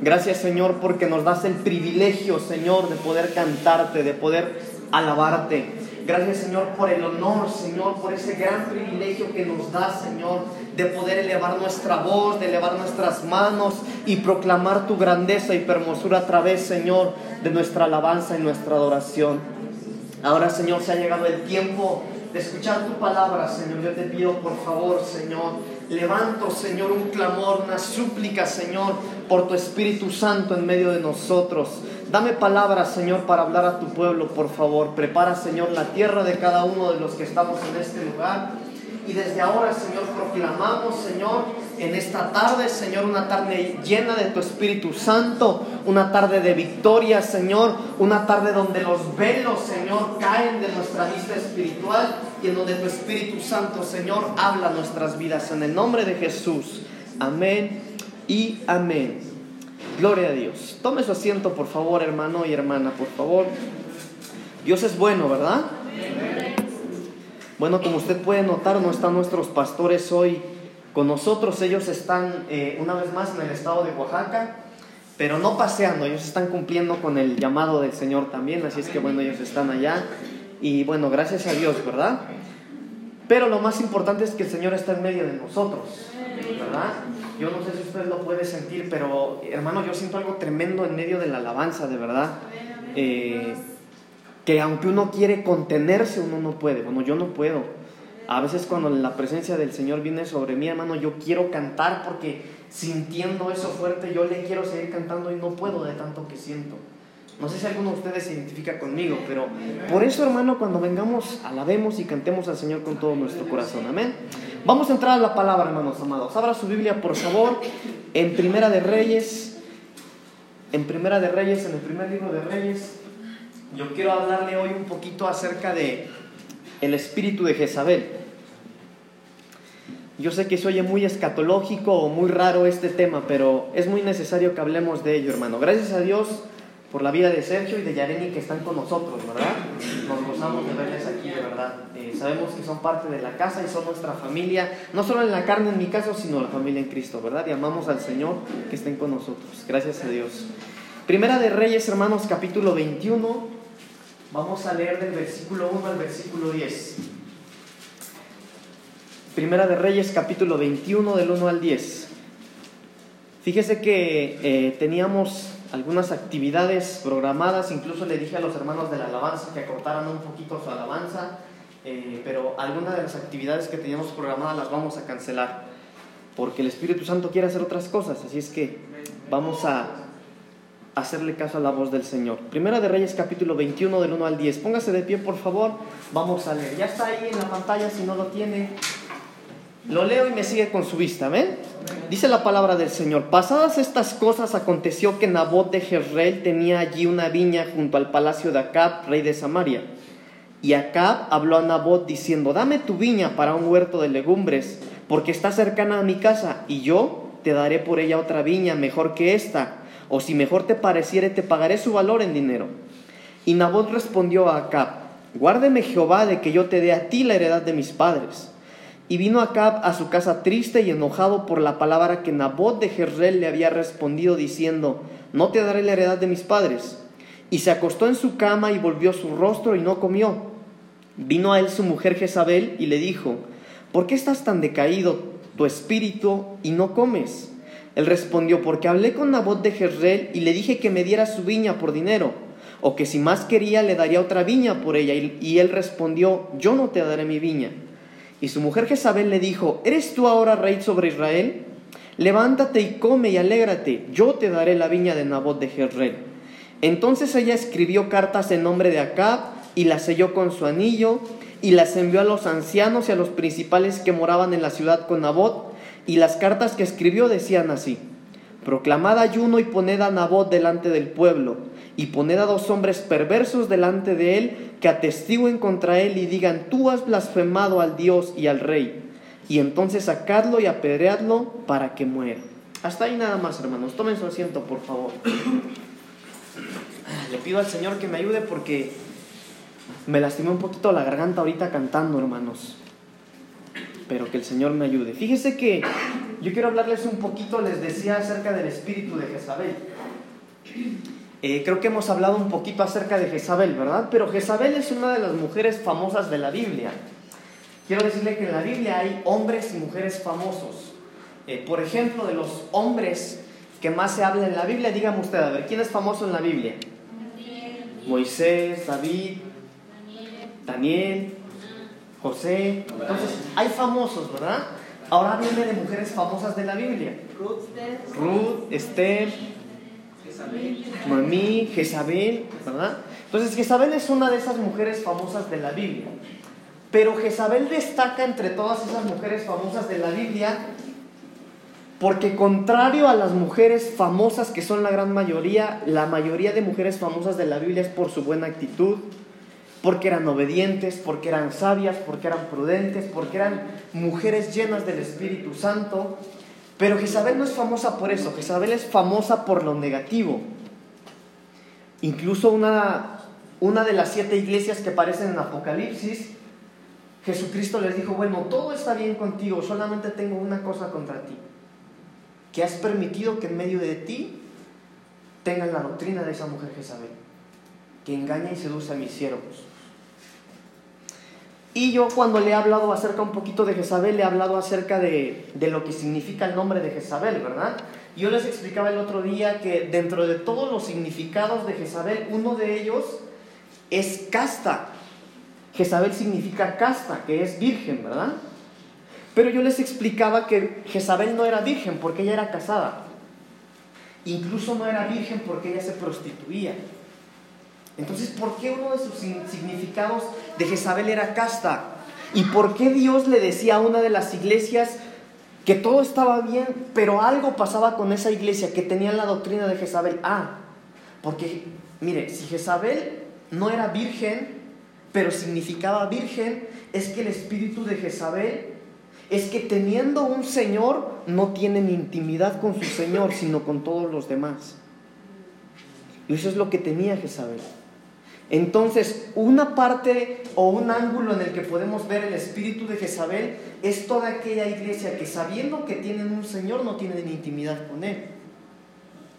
Gracias Señor porque nos das el privilegio, Señor, de poder cantarte, de poder alabarte. Gracias Señor por el honor, Señor, por ese gran privilegio que nos das, Señor, de poder elevar nuestra voz, de elevar nuestras manos y proclamar tu grandeza y hermosura a través, Señor, de nuestra alabanza y nuestra adoración. Ahora, Señor, se ha llegado el tiempo de escuchar tu palabra, Señor. Yo te pido, por favor, Señor, levanto, Señor, un clamor, una súplica, Señor, por tu Espíritu Santo en medio de nosotros. Dame palabras, Señor, para hablar a tu pueblo, por favor. Prepara, Señor, la tierra de cada uno de los que estamos en este lugar. Y desde ahora, Señor, proclamamos, Señor, en esta tarde, Señor, una tarde llena de tu Espíritu Santo, una tarde de victoria, Señor, una tarde donde los velos, Señor, caen de nuestra vista espiritual y en donde tu Espíritu Santo, Señor, habla nuestras vidas. En el nombre de Jesús. Amén y amén. Gloria a Dios. Tome su asiento, por favor, hermano y hermana, por favor. Dios es bueno, ¿verdad? Bueno, como usted puede notar, no están nuestros pastores hoy con nosotros. Ellos están eh, una vez más en el estado de Oaxaca, pero no paseando, ellos están cumpliendo con el llamado del Señor también, así es que bueno, ellos están allá. Y bueno, gracias a Dios, ¿verdad? Pero lo más importante es que el Señor está en medio de nosotros, ¿verdad? Yo no sé si usted lo puede sentir, pero hermano, yo siento algo tremendo en medio de la alabanza, de verdad. Eh, que aunque uno quiere contenerse, uno no puede. Bueno, yo no puedo. A veces cuando la presencia del Señor viene sobre mí, hermano, yo quiero cantar porque sintiendo eso fuerte, yo le quiero seguir cantando y no puedo de tanto que siento. No sé si alguno de ustedes se identifica conmigo, pero por eso, hermano, cuando vengamos, alabemos y cantemos al Señor con todo nuestro corazón. Amén. Vamos a entrar a la palabra, hermanos amados. Abra su Biblia, por favor, en Primera de Reyes. En Primera de Reyes, en el primer libro de Reyes, yo quiero hablarle hoy un poquito acerca de el espíritu de Jezabel. Yo sé que se oye muy escatológico o muy raro este tema, pero es muy necesario que hablemos de ello, hermano. Gracias a Dios por la vida de Sergio y de Yareni que están con nosotros, ¿verdad? Nos gozamos de verles aquí, de verdad. Eh, sabemos que son parte de la casa y son nuestra familia, no solo en la carne en mi caso, sino la familia en Cristo, ¿verdad? Y amamos al Señor que estén con nosotros. Gracias a Dios. Primera de Reyes, hermanos, capítulo 21. Vamos a leer del versículo 1 al versículo 10. Primera de Reyes, capítulo 21, del 1 al 10. Fíjese que eh, teníamos algunas actividades programadas, incluso le dije a los hermanos de la alabanza que acortaran un poquito su alabanza, eh, pero algunas de las actividades que teníamos programadas las vamos a cancelar, porque el Espíritu Santo quiere hacer otras cosas, así es que vamos a hacerle caso a la voz del Señor. Primera de Reyes capítulo 21 del 1 al 10. Póngase de pie, por favor. Vamos a leer. Ya está ahí en la pantalla si no lo tiene. Lo leo y me sigue con su vista, ¿ven? Dice la palabra del Señor. Pasadas estas cosas aconteció que Nabot de Jezreel tenía allí una viña junto al palacio de Acab, rey de Samaria. Y Acab habló a Nabot diciendo, dame tu viña para un huerto de legumbres, porque está cercana a mi casa, y yo te daré por ella otra viña mejor que esta o si mejor te pareciere, te pagaré su valor en dinero. Y Nabot respondió a Acab, guárdeme Jehová de que yo te dé a ti la heredad de mis padres. Y vino Acab a su casa triste y enojado por la palabra que Nabot de Jezreel le había respondido diciendo, no te daré la heredad de mis padres. Y se acostó en su cama y volvió su rostro y no comió. Vino a él su mujer Jezabel y le dijo, ¿por qué estás tan decaído tu espíritu y no comes? Él respondió, porque hablé con Nabot de Jezreel y le dije que me diera su viña por dinero, o que si más quería le daría otra viña por ella. Y él respondió, yo no te daré mi viña. Y su mujer Jezabel le dijo, ¿eres tú ahora rey sobre Israel? Levántate y come y alégrate, yo te daré la viña de Nabot de Jezreel. Entonces ella escribió cartas en nombre de Acab y las selló con su anillo y las envió a los ancianos y a los principales que moraban en la ciudad con Nabot y las cartas que escribió decían así, Proclamad ayuno y poned a Nabot delante del pueblo, y poned a dos hombres perversos delante de él, que atestiguen contra él y digan, tú has blasfemado al Dios y al rey, y entonces sacadlo y apedreadlo para que muera. Hasta ahí nada más, hermanos. Tomen su asiento, por favor. Le pido al Señor que me ayude porque me lastimé un poquito la garganta ahorita cantando, hermanos pero que el Señor me ayude. Fíjese que yo quiero hablarles un poquito, les decía, acerca del espíritu de Jezabel. Eh, creo que hemos hablado un poquito acerca de Jezabel, ¿verdad? Pero Jezabel es una de las mujeres famosas de la Biblia. Quiero decirle que en la Biblia hay hombres y mujeres famosos. Eh, por ejemplo, de los hombres que más se habla en la Biblia, dígame usted, a ver, ¿quién es famoso en la Biblia? Moisés, David, Daniel, José. Entonces, hay famosos, ¿verdad? Ahora viene de mujeres famosas de la Biblia. Ruth, Esther, Noemí, Jezabel, ¿verdad? Entonces Jezabel es una de esas mujeres famosas de la Biblia. Pero Jezabel destaca entre todas esas mujeres famosas de la Biblia porque contrario a las mujeres famosas que son la gran mayoría, la mayoría de mujeres famosas de la Biblia es por su buena actitud, porque eran obedientes, porque eran sabias, porque eran prudentes, porque eran mujeres llenas del Espíritu Santo. Pero Jezabel no es famosa por eso, Jezabel es famosa por lo negativo. Incluso una, una de las siete iglesias que aparecen en Apocalipsis, Jesucristo les dijo, bueno, todo está bien contigo, solamente tengo una cosa contra ti, que has permitido que en medio de ti tengan la doctrina de esa mujer Jezabel, que engaña y seduce a mis siervos. Y yo cuando le he hablado acerca un poquito de Jezabel, le he hablado acerca de, lo que significa el nombre de Jezabel, ¿verdad? Yo les explicaba el otro día que dentro de todos los significados de Jezabel, uno de ellos es casta. Jezabel significa casta, que es virgen, ¿verdad? Pero yo les explicaba que Jezabel no era virgen porque ella era casada. Incluso no era virgen porque ella se prostituía. Entonces, ¿por qué uno de sus significados de Jezabel era casta? ¿Y por qué Dios le decía a una de las iglesias que todo estaba bien, pero algo pasaba con esa iglesia que tenía la doctrina de Jezabel? Ah, porque, mire, si Jezabel no era virgen, pero significaba virgen, es que el espíritu de Jezabel es que teniendo un Señor no tienen intimidad con su Señor, sino con todos los demás. Y eso es lo que tenía Jezabel. Entonces, una parte o un ángulo en el que podemos ver el espíritu de Jezabel es toda aquella iglesia que sabiendo que tienen un Señor no tienen intimidad con Él.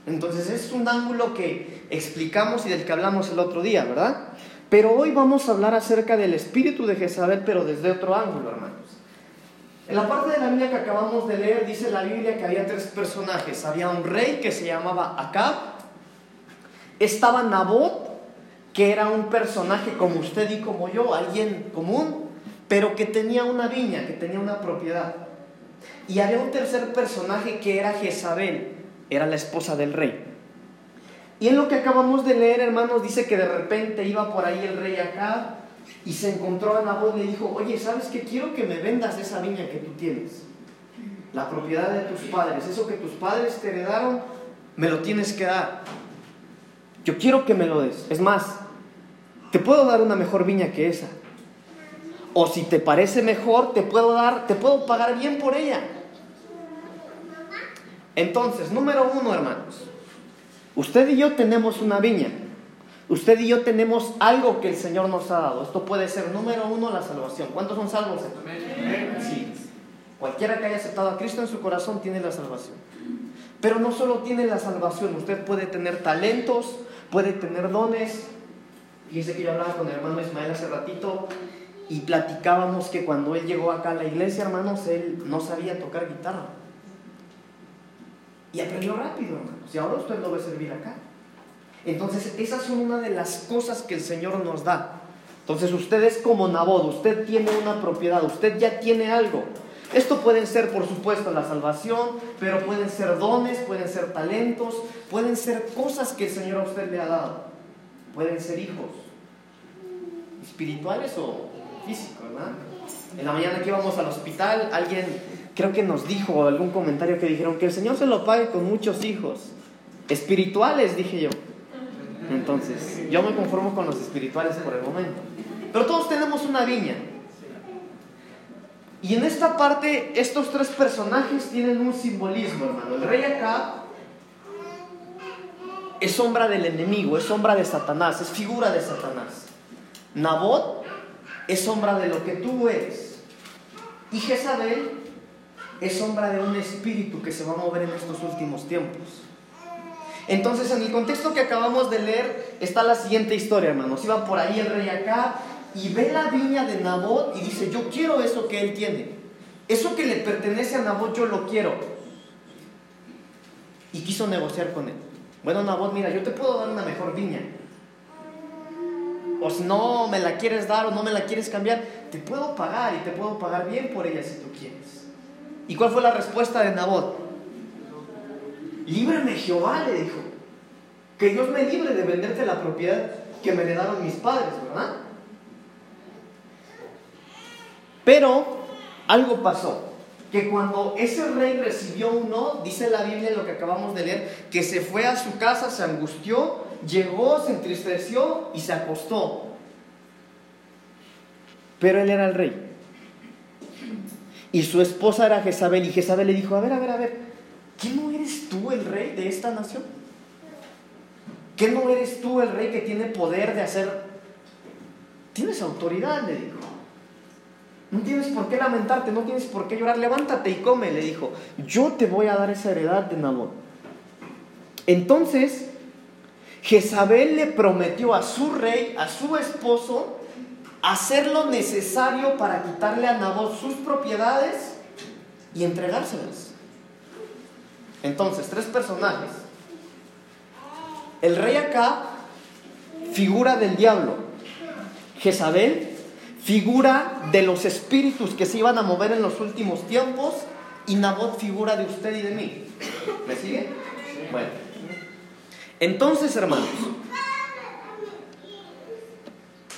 Entonces es un ángulo que explicamos y del que hablamos el otro día, ¿verdad? Pero hoy vamos a hablar acerca del espíritu de Jezabel, pero desde otro ángulo, hermanos. En la parte de la Biblia que acabamos de leer, dice la Biblia que había tres personajes. Había un rey que se llamaba Acab, estaba Nabot, que era un personaje como usted y como yo, alguien común, pero que tenía una viña, que tenía una propiedad. Y había un tercer personaje que era Jezabel, era la esposa del rey. Y en lo que acabamos de leer, hermanos, dice que de repente iba por ahí el rey acá y se encontró a Nabot y le dijo, oye, ¿sabes qué? Quiero que me vendas esa viña que tú tienes, la propiedad de tus padres, eso que tus padres te heredaron, me lo tienes que dar. Yo quiero que me lo des. Es más, te puedo dar una mejor viña que esa. O si te parece mejor, te puedo dar, te puedo pagar bien por ella. Entonces, número uno, hermanos, usted y yo tenemos una viña. Usted y yo tenemos algo que el Señor nos ha dado. Esto puede ser, número uno, la salvación. ¿Cuántos son salvos? Sí. Cualquiera que haya aceptado a Cristo en su corazón tiene la salvación. Pero no solo tiene la salvación, usted puede tener talentos, puede tener dones. Fíjese que yo hablaba con el hermano Ismael hace ratito y platicábamos que cuando él llegó acá a la iglesia, hermanos, él no sabía tocar guitarra. Y aprendió rápido, hermanos. Y ahora usted lo a servir acá. Entonces, esas son una de las cosas que el Señor nos da. Entonces, usted es como Nabod, usted tiene una propiedad, usted ya tiene algo. Esto pueden ser, por supuesto, la salvación, pero pueden ser dones, pueden ser talentos, pueden ser cosas que el Señor a usted le ha dado. Pueden ser hijos, espirituales o físicos, ¿verdad? En la mañana que íbamos al hospital, alguien creo que nos dijo algún comentario que dijeron que el Señor se lo pague con muchos hijos. Espirituales, dije yo. Entonces, yo me conformo con los espirituales por el momento. Pero todos tenemos una viña. Y en esta parte, estos tres personajes tienen un simbolismo, hermano. El rey acá es sombra del enemigo, es sombra de Satanás, es figura de Satanás. Nabot es sombra de lo que tú eres. Y Jezabel es sombra de un espíritu que se va a mover en estos últimos tiempos. Entonces, en el contexto que acabamos de leer, está la siguiente historia, hermanos. Iba por ahí el rey acá y ve la viña de Nabot y dice, yo quiero eso que él tiene. Eso que le pertenece a Nabot, yo lo quiero. Y quiso negociar con él. Bueno, Nabot, mira, yo te puedo dar una mejor viña. O si no me la quieres dar o no me la quieres cambiar, te puedo pagar y te puedo pagar bien por ella si tú quieres. ¿Y cuál fue la respuesta de Nabot? Líbrame Jehová, le dijo. Que Dios me libre de venderte la propiedad que me heredaron mis padres, ¿verdad? Pero algo pasó. Que cuando ese rey recibió un no, dice la Biblia lo que acabamos de leer, que se fue a su casa, se angustió, llegó, se entristeció y se acostó. Pero él era el rey. Y su esposa era Jezabel. Y Jezabel le dijo, a ver, a ver, a ver, ¿qué no eres tú el rey de esta nación? ¿Qué no eres tú el rey que tiene poder de hacer? Tienes autoridad, le dijo. No tienes por qué lamentarte, no tienes por qué llorar. Levántate y come, le dijo. Yo te voy a dar esa heredad de Nabot. Entonces, Jezabel le prometió a su rey, a su esposo, hacer lo necesario para quitarle a Nabot sus propiedades y entregárselas. Entonces, tres personajes. El rey acá, figura del diablo. Jezabel, figura de los espíritus que se iban a mover en los últimos tiempos. Y Nabot, figura de usted y de mí. ¿Me sigue? Bueno. Entonces, hermanos,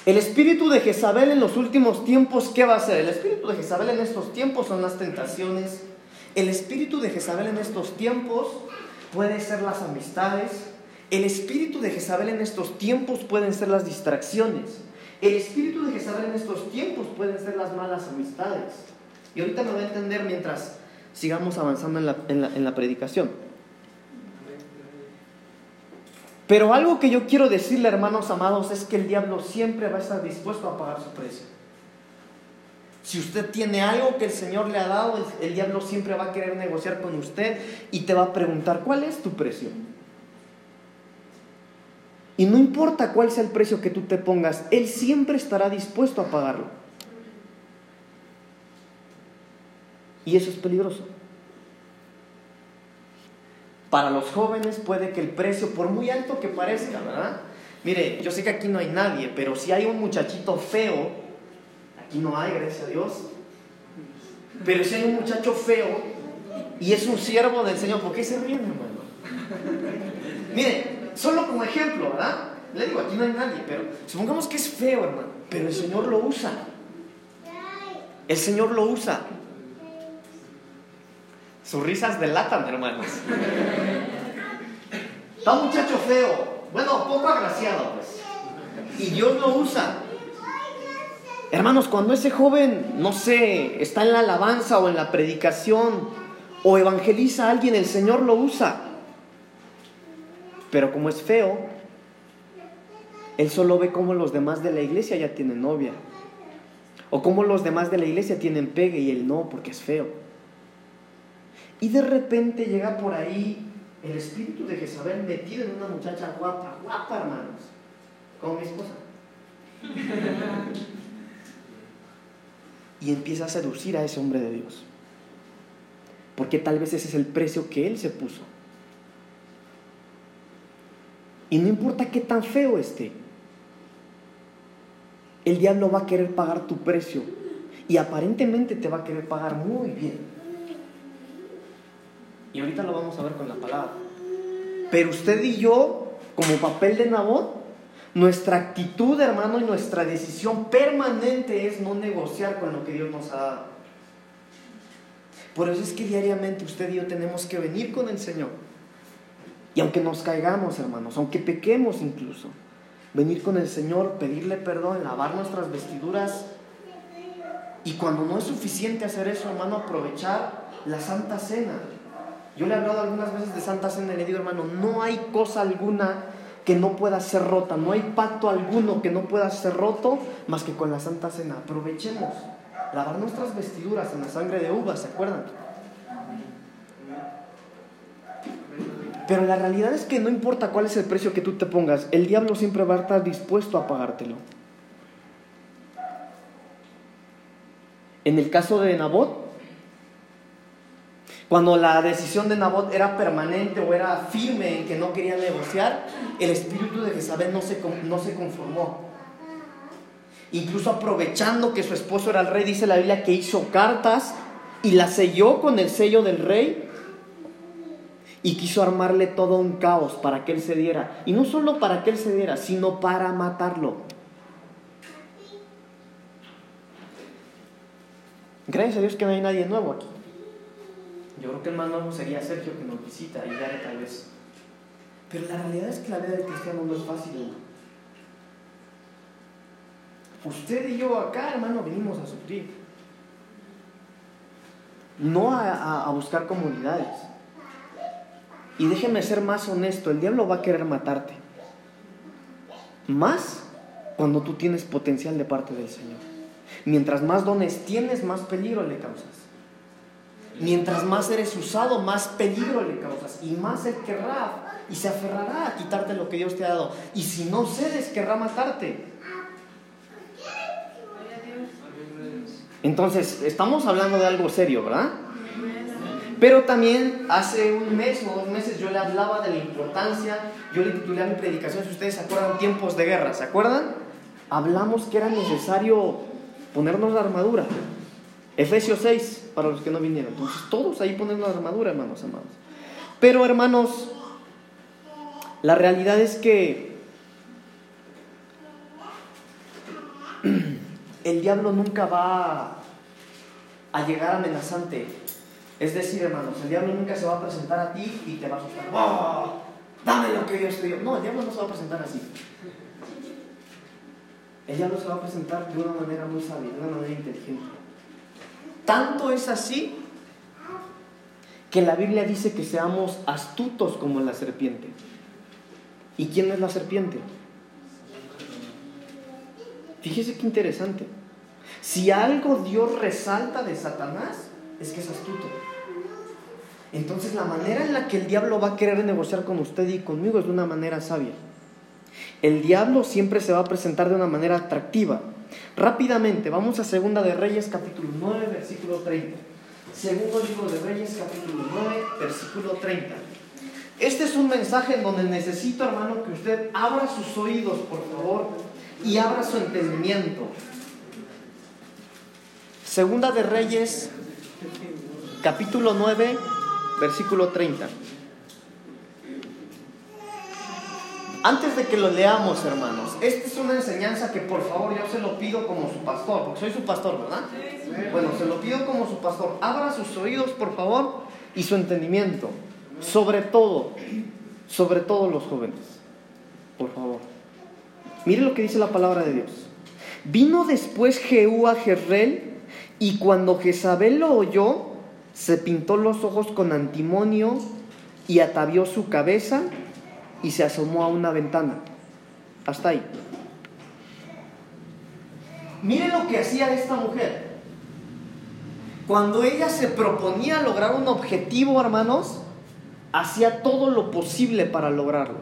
el espíritu de Jezabel en los últimos tiempos, ¿qué va a hacer? El espíritu de Jezabel en estos tiempos son las tentaciones. El espíritu de Jezabel en estos tiempos puede ser las amistades. El espíritu de Jezabel en estos tiempos pueden ser las distracciones. El espíritu de Jezabel en estos tiempos pueden ser las malas amistades. Y ahorita me va a entender mientras sigamos avanzando en la, en la, en la predicación. Pero algo que yo quiero decirle, hermanos amados, es que el diablo siempre va a estar dispuesto a pagar su precio. Si usted tiene algo que el Señor le ha dado, el, el, diablo siempre va a querer negociar con usted y te va a preguntar, ¿cuál es tu precio? Y no importa cuál sea el precio que tú te pongas, Él siempre estará dispuesto a pagarlo. Y eso es peligroso. Para los jóvenes puede que el precio, por muy alto que parezca, ¿verdad? Mire, yo sé que aquí no hay nadie, pero si hay un muchachito feo, aquí no hay, gracias a Dios. Pero si hay un muchacho feo y es un siervo del Señor, ¿por qué se ríen, hermano? Mire, solo como ejemplo, ¿verdad? Le digo, aquí no hay nadie, pero supongamos que es feo, hermano, pero el Señor lo usa. El Señor lo usa. Sus risas delatan, hermanos. Está un muchacho feo, bueno, poco agraciado, pues. Y Dios lo usa. Hermanos, cuando ese joven, no sé, está en la alabanza o en la predicación o evangeliza a alguien, el Señor lo usa. Pero como es feo, él solo ve cómo los demás de la iglesia ya tienen novia. O cómo los demás de la iglesia tienen pegue y él no, porque es feo. Y de repente llega por ahí el espíritu de Jezabel metido en una muchacha guapa, guapa hermanos, como mi esposa. y empieza a seducir a ese hombre de Dios. Porque tal vez ese es el precio que él se puso. Y no importa qué tan feo esté, el diablo va a querer pagar tu precio. Y aparentemente te va a querer pagar muy bien. Y ahorita lo vamos a ver con la palabra. Pero usted y yo, como papel de Nabot, nuestra actitud, hermano, y nuestra decisión permanente es no negociar con lo que Dios nos ha dado. Por eso es que diariamente usted y yo tenemos que venir con el Señor. Y aunque nos caigamos, hermanos, aunque pequemos incluso, venir con el Señor, pedirle perdón, lavar nuestras vestiduras. Y cuando no es suficiente hacer eso, hermano, aprovechar la Santa Cena. Yo le he hablado algunas veces de Santa Cena y le digo, hermano, no hay cosa alguna que no pueda ser rota, no hay pacto alguno que no pueda ser roto más que con la Santa Cena. Aprovechemos lavar nuestras vestiduras en la sangre de uvas, ¿se acuerdan? Pero la realidad es que no importa cuál es el precio que tú te pongas, el diablo siempre va a estar dispuesto a pagártelo. En el caso de Nabot, cuando la decisión de Nabot era permanente o era firme en que no quería negociar, el espíritu de Jezabel no se, no se conformó. Incluso aprovechando que su esposo era el rey, dice la Biblia que hizo cartas y las selló con el sello del rey y quiso armarle todo un caos para que él se diera. Y no solo para que él se diera, sino para matarlo. Gracias a Dios que no hay nadie nuevo aquí. Yo creo que el más nuevo sería Sergio que nos visita y Dare tal vez. Pero la realidad es que la vida del cristiano no es fácil. Usted y yo acá, hermano, venimos a sufrir. No a, a buscar comunidades. Y déjeme ser más honesto, el diablo va a querer matarte. Más cuando tú tienes potencial de parte del Señor. Mientras más dones tienes, más peligro le causas. Mientras más eres usado, más peligro le causas y más Él querrá y se aferrará a quitarte lo que Dios te ha dado. Y si no cedes, querrá matarte. Entonces, estamos hablando de algo serio, ¿verdad? Pero también hace un mes o dos meses yo le hablaba de la importancia, yo le titulé a mi predicación, si ustedes se acuerdan, tiempos de guerra, ¿se acuerdan? Hablamos que era necesario ponernos la armadura. Efesios 6, para los que no vinieron. Entonces, todos ahí ponen la armadura, hermanos amados. Pero, hermanos, la realidad es que el diablo nunca va a llegar amenazante. Es decir, hermanos, el diablo nunca se va a presentar a ti y te va a asustar. ¡Oh! Dame lo que yo estoy. No, el diablo no se va a presentar así. El diablo se va a presentar de una manera muy sabia, de una manera inteligente. Tanto es así que la Biblia dice que seamos astutos como la serpiente. ¿Y quién es la serpiente? Fíjese qué interesante. Si algo Dios resalta de Satanás, es que es astuto. Entonces la manera en la que el diablo va a querer negociar con usted y conmigo es de una manera sabia. El diablo siempre se va a presentar de una manera atractiva. Rápidamente, vamos a Segunda de Reyes capítulo 9, versículo 30. Segundo libro de Reyes capítulo 9, versículo 30. Este es un mensaje en donde necesito, hermano, que usted abra sus oídos, por favor, y abra su entendimiento. Segunda de Reyes capítulo 9, versículo 30. Antes de que lo leamos, hermanos, esta es una enseñanza que por favor yo se lo pido como su pastor, porque soy su pastor, ¿verdad? Bueno, se lo pido como su pastor. Abra sus oídos, por favor, y su entendimiento. Sobre todo, sobre todo los jóvenes. Por favor. Mire lo que dice la palabra de Dios. Vino después Jehú a Jezreel, y cuando Jezabel lo oyó, se pintó los ojos con antimonio y atavió su cabeza y se asomó a una ventana. Hasta ahí. Mire lo que hacía esta mujer. Cuando ella se proponía lograr un objetivo, hermanos, hacía todo lo posible para lograrlo.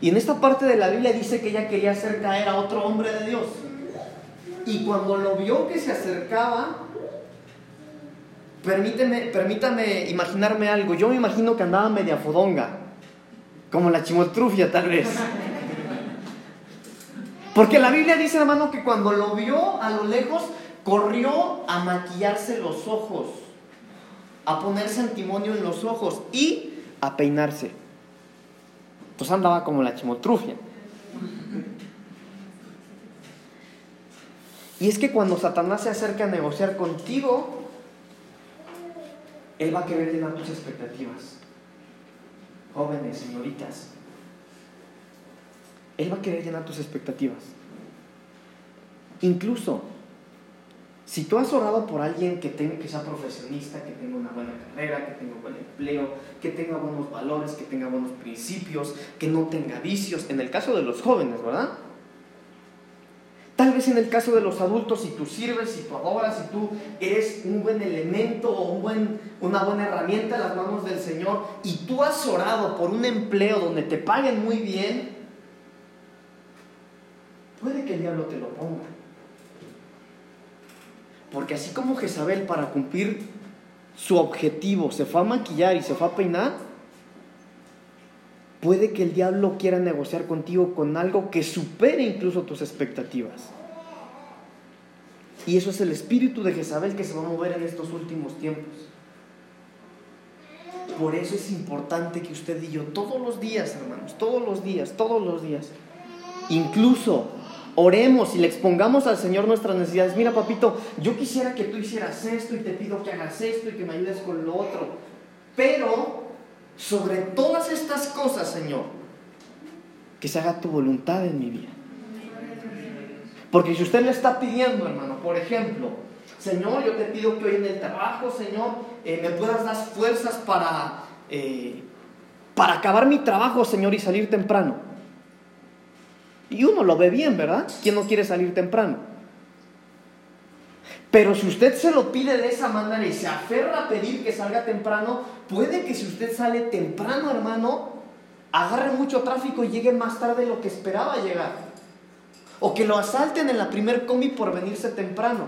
Y en esta parte de la Biblia dice que ella quería hacer caer a otro hombre de Dios. Y cuando lo vio que se acercaba, permíteme, permítame imaginarme algo. Yo me imagino que andaba media fodonga. Como la chimotrufia, tal vez. Porque la Biblia dice, hermano, que cuando lo vio a lo lejos, corrió a maquillarse los ojos, a ponerse antimonio en los ojos y a peinarse. Pues andaba como la chimotrufia. Y es que cuando Satanás se acerca a negociar contigo, él va a querer llenar tus expectativas jóvenes, señoritas. Él va a querer llenar tus expectativas. Incluso, si tú has orado por alguien que, tenga, que sea profesionista, que tenga una buena carrera, que tenga un buen empleo, que tenga buenos valores, que tenga buenos principios, que no tenga vicios, en el caso de los jóvenes, ¿verdad? Tal vez en el caso de los adultos, si tú sirves, si tú adoras, si tú eres un buen elemento o un buen, una buena herramienta en las manos del Señor y tú has orado por un empleo donde te paguen muy bien, puede que el diablo te lo ponga. Porque así como Jezabel para cumplir su objetivo se fue a maquillar y se fue a peinar, puede que el diablo quiera negociar contigo con algo que supere incluso tus expectativas. Y eso es el espíritu de Jezabel que se va a mover en estos últimos tiempos. Por eso es importante que usted y yo todos los días, hermanos, todos los días, todos los días, incluso oremos y le expongamos al Señor nuestras necesidades. Mira, papito, yo quisiera que tú hicieras esto y te pido que hagas esto y que me ayudes con lo otro. Pero sobre todas estas cosas, Señor, que se haga tu voluntad en mi vida. Porque si usted le está pidiendo, hermano, por ejemplo, Señor, yo te pido que hoy en el trabajo, Señor, eh, me puedas dar fuerzas para, eh, para acabar mi trabajo, Señor, y salir temprano. Y uno lo ve bien, ¿verdad? ¿Quién no quiere salir temprano? Pero si usted se lo pide de esa manera y se aferra a pedir que salga temprano, puede que si usted sale temprano, hermano, agarre mucho tráfico y llegue más tarde de lo que esperaba llegar. O que lo asalten en la primer combi por venirse temprano.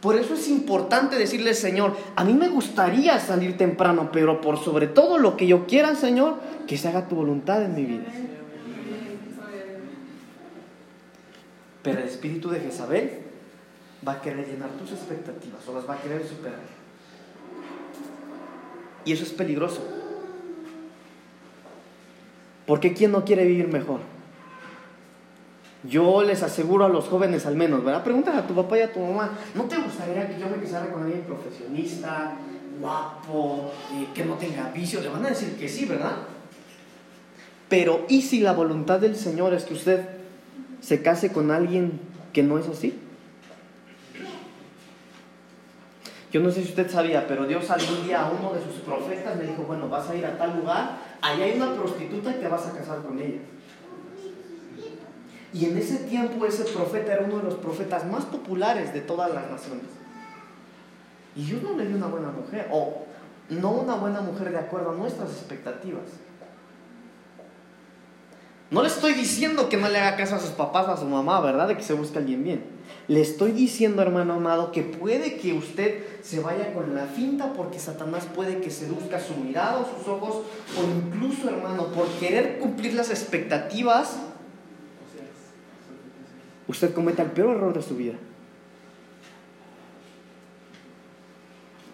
Por eso es importante decirle, Señor, a mí me gustaría salir temprano, pero por sobre todo lo que yo quiera, Señor, que se haga tu voluntad en mi vida. Pero el espíritu de Jezabel va a querer llenar tus expectativas o las va a querer superar. Y eso es peligroso. Porque ¿quién no quiere vivir mejor? Yo les aseguro a los jóvenes al menos, ¿verdad? Pregúntale a tu papá y a tu mamá, ¿no te gustaría que yo me casara con alguien profesionista, guapo, eh, que no tenga vicio? Le van a decir que sí, ¿verdad? Pero ¿y si la voluntad del Señor es que usted se case con alguien que no es así? Yo no sé si usted sabía, pero Dios algún día a uno de sus profetas le dijo, bueno, vas a ir a tal lugar, allá hay una prostituta y te vas a casar con ella. Y en ese tiempo ese profeta era uno de los profetas más populares de todas las naciones. Y Dios no le dio una buena mujer, o no una buena mujer de acuerdo a nuestras expectativas. No le estoy diciendo que no le haga caso a sus papás o a su mamá, ¿verdad? De que se busque alguien bien. Le estoy diciendo, hermano amado, que puede que usted se vaya con la finta porque Satanás puede que seduzca su mirada o sus ojos, o incluso, hermano, por querer cumplir las expectativas, usted cometa el peor error de su vida.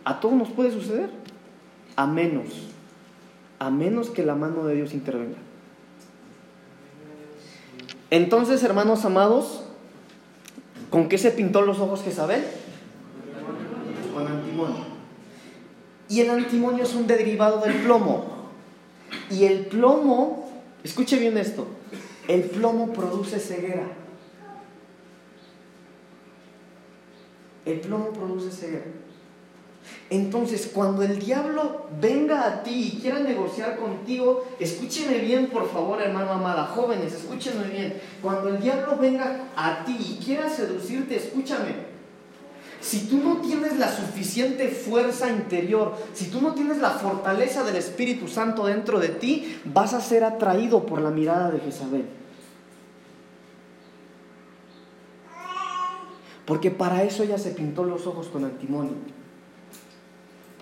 A todos nos puede suceder, a menos, a menos que la mano de Dios intervenga. Entonces, hermanos amados, ¿con qué se pintó los ojos Jezabel? Con antimonio. Y el antimonio es un derivado del plomo. Y el plomo, escuche bien esto, el plomo produce ceguera. El plomo produce ceguera. Entonces, cuando el diablo venga a ti y quiera negociar contigo, escúcheme bien, por favor, hermano amada, jóvenes, escúcheme bien. Cuando el diablo venga a ti y quiera seducirte, escúchame. Si tú no tienes la suficiente fuerza interior, si tú no tienes la fortaleza del Espíritu Santo dentro de ti, vas a ser atraído por la mirada de Jezabel. Porque para eso ella se pintó los ojos con antimonio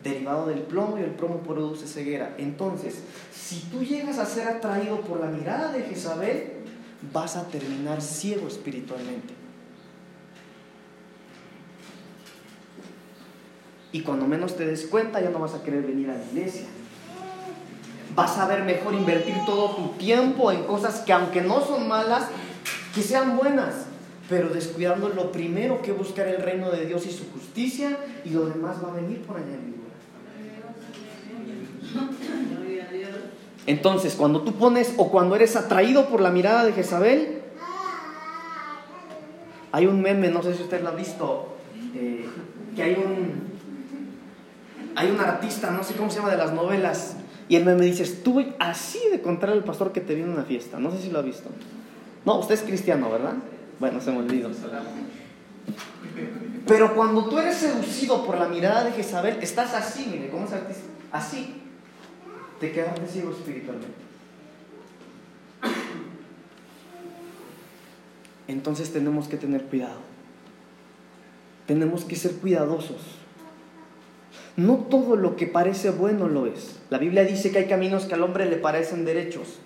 derivado del plomo y el plomo produce ceguera. Entonces, si tú llegas a ser atraído por la mirada de Jezabel, vas a terminar ciego espiritualmente. Y cuando menos te des cuenta, ya no vas a querer venir a la iglesia. Vas a ver mejor invertir todo tu tiempo en cosas que aunque no son malas, que sean buenas, pero descuidando lo primero que buscar el reino de Dios y su justicia, y lo demás va a venir por añadir. Entonces, cuando tú pones o cuando eres atraído por la mirada de Jezabel, hay un meme, no sé si usted lo ha visto, eh, que hay un, hay un artista, no sé cómo se llama, de las novelas, y el meme dice, estuve así de contar al pastor que te vino a una fiesta, no sé si lo ha visto. No, usted es cristiano, ¿verdad? Bueno, se me olvidó. Pero cuando tú eres seducido por la mirada de Jezabel, estás así, mire, ¿cómo es artista? Así. Te quedas ciego espiritualmente. Entonces tenemos que tener cuidado. Tenemos que ser cuidadosos. No todo lo que parece bueno lo es. La Biblia dice que hay caminos que al hombre le parecen derechos,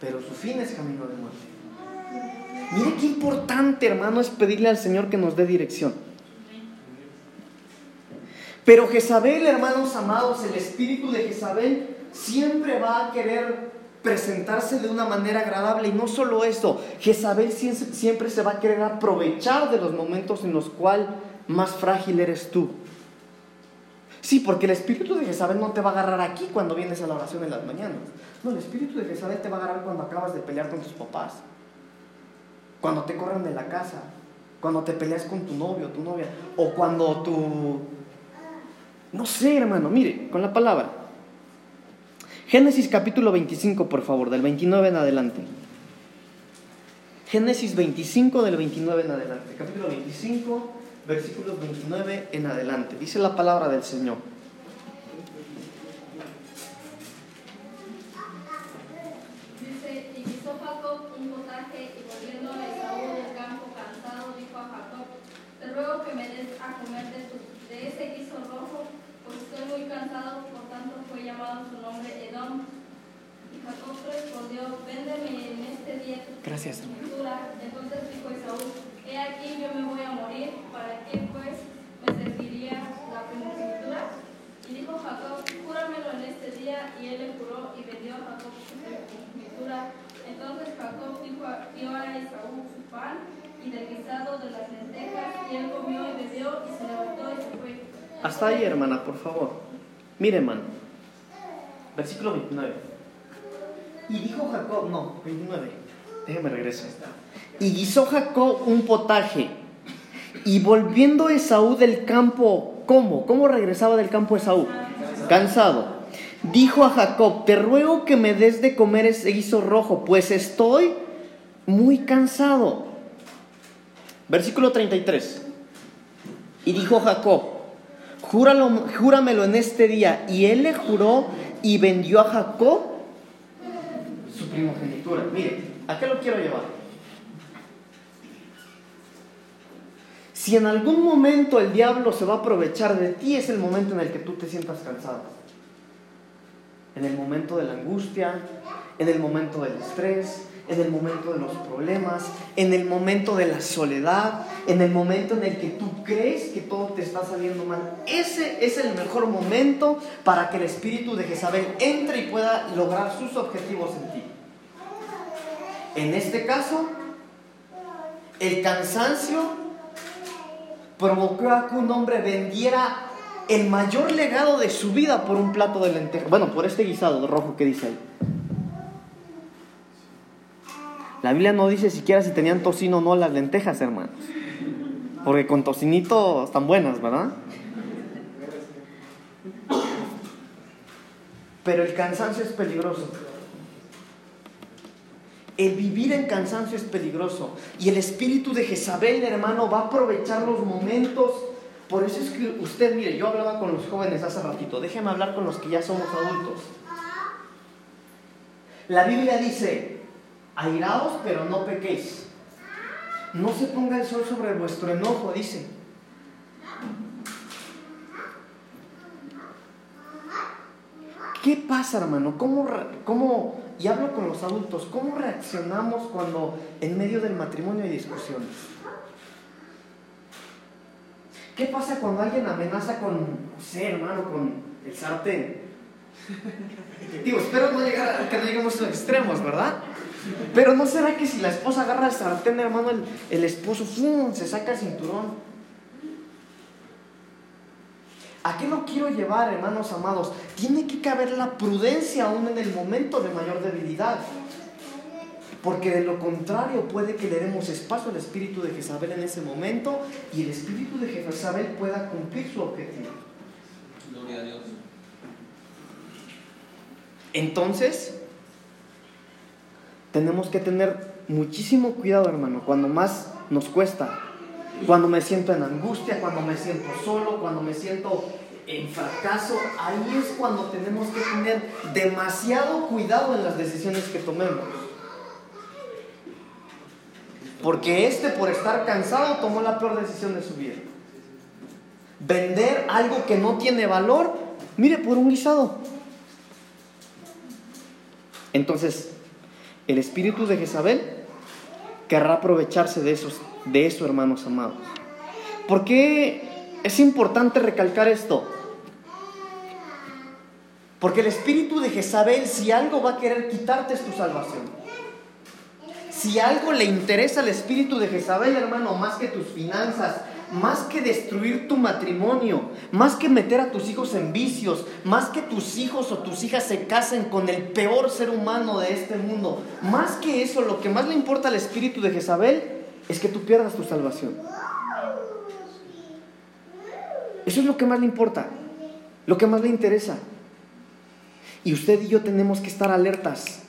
pero su fin es camino de muerte. Mire qué importante, hermano, es pedirle al Señor que nos dé dirección. Pero Jezabel, hermanos amados, el espíritu de Jezabel siempre va a querer presentarse de una manera agradable. Y no solo eso, Jezabel siempre se va a querer aprovechar de los momentos en los cuales más frágil eres tú. Sí, porque el espíritu de Jezabel no te va a agarrar aquí cuando vienes a la oración en las mañanas. No, el espíritu de Jezabel te va a agarrar cuando acabas de pelear con tus papás, cuando te corren de la casa, cuando te peleas con tu novio, tu novia, o cuando tu... No sé, hermano, mire, con la palabra. Génesis capítulo 25, por favor, del 29 en adelante. Génesis 25 del 29 en adelante. Capítulo 25, versículos 29 en adelante. Dice la palabra del Señor. Te ruego que me des a comer de, tu, de ese guiso rojo, pues estoy muy cansado, por fue llamado su nombre Edom. Y Jacob respondió, véndeme en este día tu Gracias. primogenitura". Entonces dijo Esaú, he aquí yo me voy a morir, ¿para qué pues me serviría la primogenitura? Y dijo Jacob, júramelo en este día, y él le juró y vendió a Jacob su primogenitura. Entonces Jacob dijo, dio a Esaú su pan y del guisado de las lentejas, y él comió y bebió y se levantó y se fue. Hasta ahí, hermana, por favor. Mire, hermano. Versículo 29. Y dijo Jacob, no, 29. Déjeme regreso. Y guisó Jacob un potaje. Y volviendo Esaú del campo, ¿cómo? ¿Cómo regresaba del campo Esaú? Cansado. Dijo a Jacob, te ruego que me des de comer ese guiso rojo, pues estoy muy cansado. Versículo 33. Y dijo Jacob, Júralo, júramelo en este día. Y él le juró y vendió a Jacob su primogenitura. Mire, ¿a qué lo quiero llevar? Si en algún momento el diablo se va a aprovechar de ti, es el momento en el que tú te sientas cansado. En el momento de la angustia, en el momento del estrés, en el momento de los problemas, en el momento de la soledad, en el momento en el que tú crees que todo te está saliendo mal. Ese es el mejor momento para que el espíritu de Jezabel entre y pueda lograr sus objetivos en ti. En este caso, el cansancio provocó a que un hombre vendiera el mayor legado de su vida por un plato de lentejas. Bueno, por este guisado rojo que dice ahí. La Biblia no dice siquiera si tenían tocino o no las lentejas, hermanos. Porque con tocinito están buenas, ¿verdad? Pero el cansancio es peligroso. El vivir en cansancio es peligroso. Y el espíritu de Jezabel, hermano, va a aprovechar los momentos. Por eso es que usted, mire, yo hablaba con los jóvenes hace ratito. Déjeme hablar con los que ya somos adultos. La Biblia dice, airaos, pero no pequéis. No se ponga el sol sobre vuestro enojo, dice. ¿Qué pasa, hermano? ¿Cómo, cómo, y hablo con los adultos, cómo reaccionamos cuando en medio del matrimonio hay discusiones? ¿Qué pasa cuando alguien amenaza con, no sé, hermano, con el sartén? Digo, espero no llegar, que no lleguemos a extremos, ¿verdad? Pero ¿no será que si la esposa agarra el sartén, hermano, el, el esposo ¡fum! se saca el cinturón? ¿A qué lo quiero llevar, hermanos amados? Tiene que caber la prudencia aún en el momento de mayor debilidad. Porque de lo contrario puede que le demos espacio al espíritu de Jezabel en ese momento y el espíritu de Jezabel pueda cumplir su objetivo. Gloria a Dios. Entonces, tenemos que tener muchísimo cuidado, hermano, cuando más nos cuesta. Cuando me siento en angustia, cuando me siento solo, cuando me siento en fracaso, ahí es cuando tenemos que tener demasiado cuidado en las decisiones que tomemos. Porque este por estar cansado tomó la peor decisión de su vida. Vender algo que no tiene valor, mire, por un guisado. Entonces, el espíritu de Jezabel querrá aprovecharse de, esos, de eso, hermanos amados. ¿Por qué es importante recalcar esto? Porque el espíritu de Jezabel, si algo va a querer quitarte, es tu salvación. Si algo le interesa al espíritu de Jezabel, hermano, más que tus finanzas, más que destruir tu matrimonio, más que meter a tus hijos en vicios, más que tus hijos o tus hijas se casen con el peor ser humano de este mundo, más que eso, lo que más le importa al espíritu de Jezabel es que tú pierdas tu salvación. Eso es lo que más le importa, lo que más le interesa. Y usted y yo tenemos que estar alertas,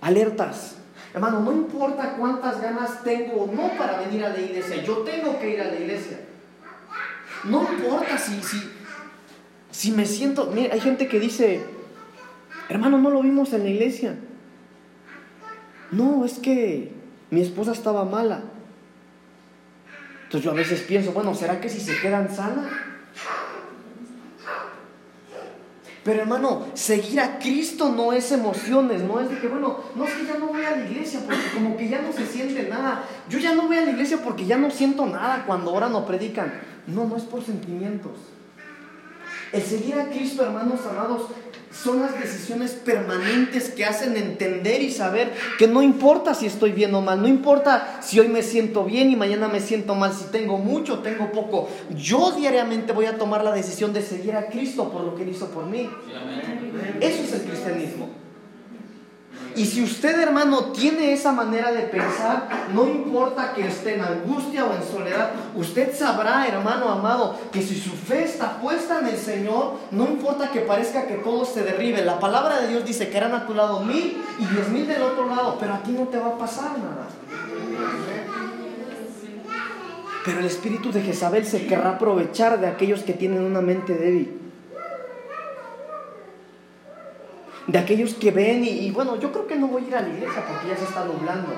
alertas. Hermano, no importa cuántas ganas tengo o no para venir a la iglesia, yo tengo que ir a la iglesia. No importa si, si, si me siento, mira, hay gente que dice, hermano, no lo vimos en la iglesia. No, es que mi esposa estaba mala. Entonces yo a veces pienso, bueno, ¿será que si se quedan sana? Pero hermano, seguir a Cristo no es emociones, no es de que, bueno, no es que ya no voy a la iglesia porque como que ya no se siente nada. Yo ya no voy a la iglesia porque ya no siento nada cuando oran o predican. No, no es por sentimientos. El seguir a Cristo, hermanos amados, son las decisiones permanentes que hacen entender y saber que no importa si estoy bien o mal, no importa si hoy me siento bien y mañana me siento mal, si tengo mucho o tengo poco. Yo diariamente voy a tomar la decisión de seguir a Cristo por lo que Él hizo por mí. Eso es el cristianismo. Y si usted, hermano, tiene esa manera de pensar, no importa que esté en angustia o en soledad, usted sabrá, hermano amado, que si su fe está puesta en el Señor, no importa que parezca que todo se derribe. La palabra de Dios dice que eran a tu lado mil y diez mil del otro lado, pero a ti no te va a pasar nada. Pero el espíritu de Jezabel se querrá aprovechar de aquellos que tienen una mente débil. De aquellos que ven y, bueno, yo creo que no voy a ir a la iglesia porque ya se está nublando.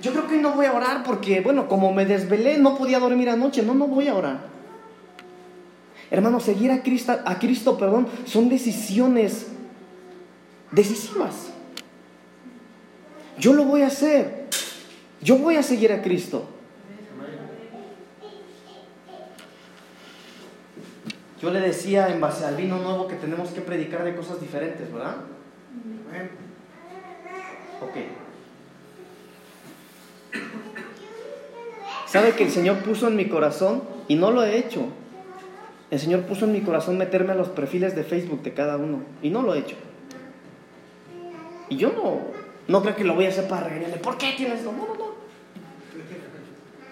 Yo creo que no voy a orar porque, bueno, como me desvelé, no podía dormir anoche. No, no voy a orar. Hermano, seguir a Cristo, a Cristo, perdón, son decisiones decisivas. Yo lo voy a hacer. Yo voy a seguir a Cristo. Yo le decía en base al vino nuevo que tenemos que predicar de cosas diferentes, ¿verdad? Ok. ¿Sabe que el Señor puso en mi corazón, y no lo he hecho, el Señor puso en mi corazón meterme a los perfiles de Facebook de cada uno, y no lo he hecho. Y yo no, no creo que lo voy a hacer para regañarle, ¿por qué tienes eso? No, no, no.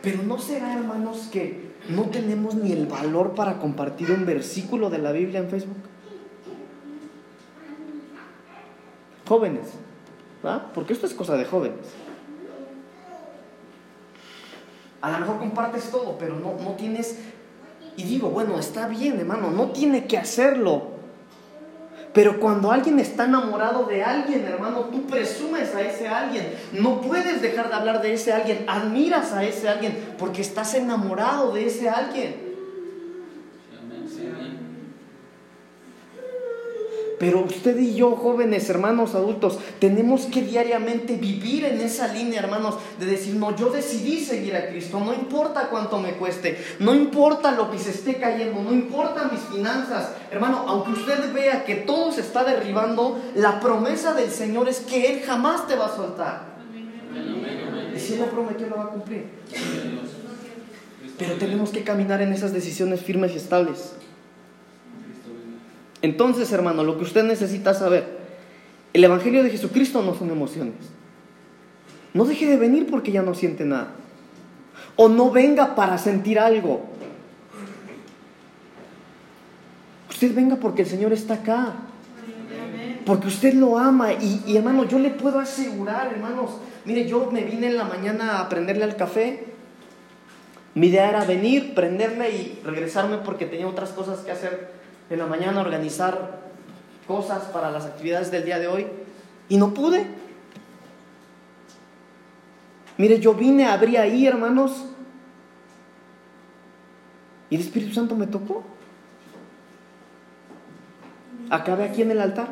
Pero no será, hermanos, que no tenemos ni el valor para compartir un versículo de la Biblia en Facebook. Jóvenes, ¿verdad? Porque esto es cosa de jóvenes. A lo mejor compartes todo, pero no, no tienes... Y digo, bueno, está bien, hermano, no tiene que hacerlo. Pero cuando alguien está enamorado de alguien, hermano, tú presumes a ese alguien. No puedes dejar de hablar de ese alguien. Admiras a ese alguien porque estás enamorado de ese alguien. Pero usted y yo, jóvenes, hermanos, adultos, tenemos que diariamente vivir en esa línea, hermanos, de decir, no, yo decidí seguir a Cristo, no importa cuánto me cueste, no importa lo que se esté cayendo, no importa mis finanzas. Hermano, aunque usted vea que todo se está derribando, la promesa del Señor es que Él jamás te va a soltar. Y si Él lo prometió, lo va a cumplir. Pero tenemos que caminar en esas decisiones firmes y estables. Entonces, hermano, lo que usted necesita saber, el Evangelio de Jesucristo no son emociones. No deje de venir porque ya no siente nada. O no venga para sentir algo. Usted venga porque el Señor está acá. Porque usted lo ama. Y, hermano, yo le puedo asegurar, hermanos, mire, yo me vine en la mañana a prenderle al café. Mi idea era venir, prenderle y regresarme porque tenía otras cosas que hacer en la mañana, organizar cosas para las actividades del día de hoy. Y no pude. Mire, yo vine, abrí ahí, hermanos, y el Espíritu Santo me tocó. Acabé aquí en el altar.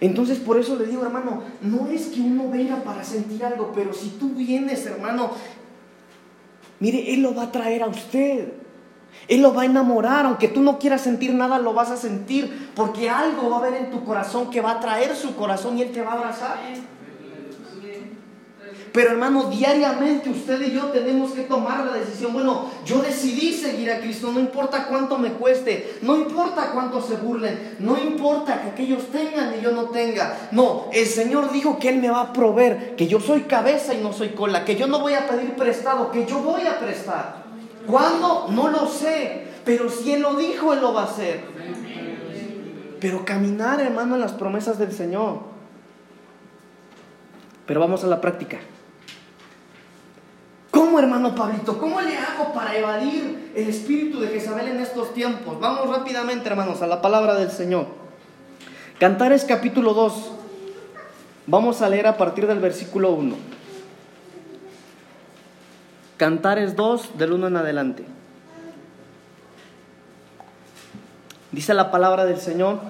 Entonces por eso le digo, hermano, no es que uno venga para sentir algo, pero si tú vienes, hermano, mire, Él lo va a traer a usted. Él lo va a enamorar, aunque tú no quieras sentir nada, lo vas a sentir, porque algo va a haber en tu corazón que va a traer su corazón y Él te va a abrazar. Pero hermano, diariamente usted y yo tenemos que tomar la decisión. Bueno, yo decidí seguir a Cristo, no importa cuánto me cueste, no importa cuánto se burlen, no importa que aquellos tengan y yo no tenga. No, el Señor dijo que Él me va a proveer, que yo soy cabeza y no soy cola, que yo no voy a pedir prestado, que yo voy a prestar. ¿Cuándo? No lo sé, pero si Él lo dijo, Él lo va a hacer. Pero caminar, hermano, en las promesas del Señor. Pero vamos a la práctica. ¿Cómo, hermano Pablito? ¿Cómo le hago para evadir el espíritu de Jezabel en estos tiempos? Vamos rápidamente, hermanos, a la palabra del Señor. Cantares capítulo 2. Vamos a leer a partir del versículo 1. Cantares 2, del 1 en adelante. Dice la palabra del Señor,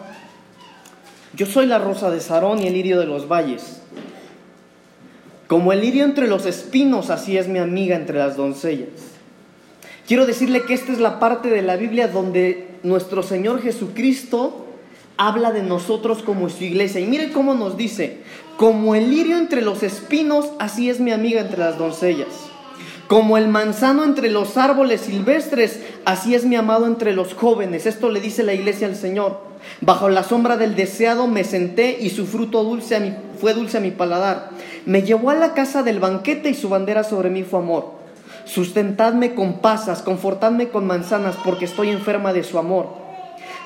yo soy la rosa de Sarón y el lirio de los valles. Como el lirio entre los espinos, así es mi amiga entre las doncellas. Quiero decirle que esta es la parte de la Biblia donde nuestro Señor Jesucristo habla de nosotros como su iglesia. Y miren cómo nos dice, como el lirio entre los espinos, así es mi amiga entre las doncellas. Como el manzano entre los árboles silvestres, así es mi amado entre los jóvenes. Esto le dice la iglesia al Señor. Bajo la sombra del deseado me senté y su fruto dulce a mi, fue dulce a mi paladar. Me llevó a la casa del banquete y su bandera sobre mí fue amor. Sustentadme con pasas, confortadme con manzanas, porque estoy enferma de su amor.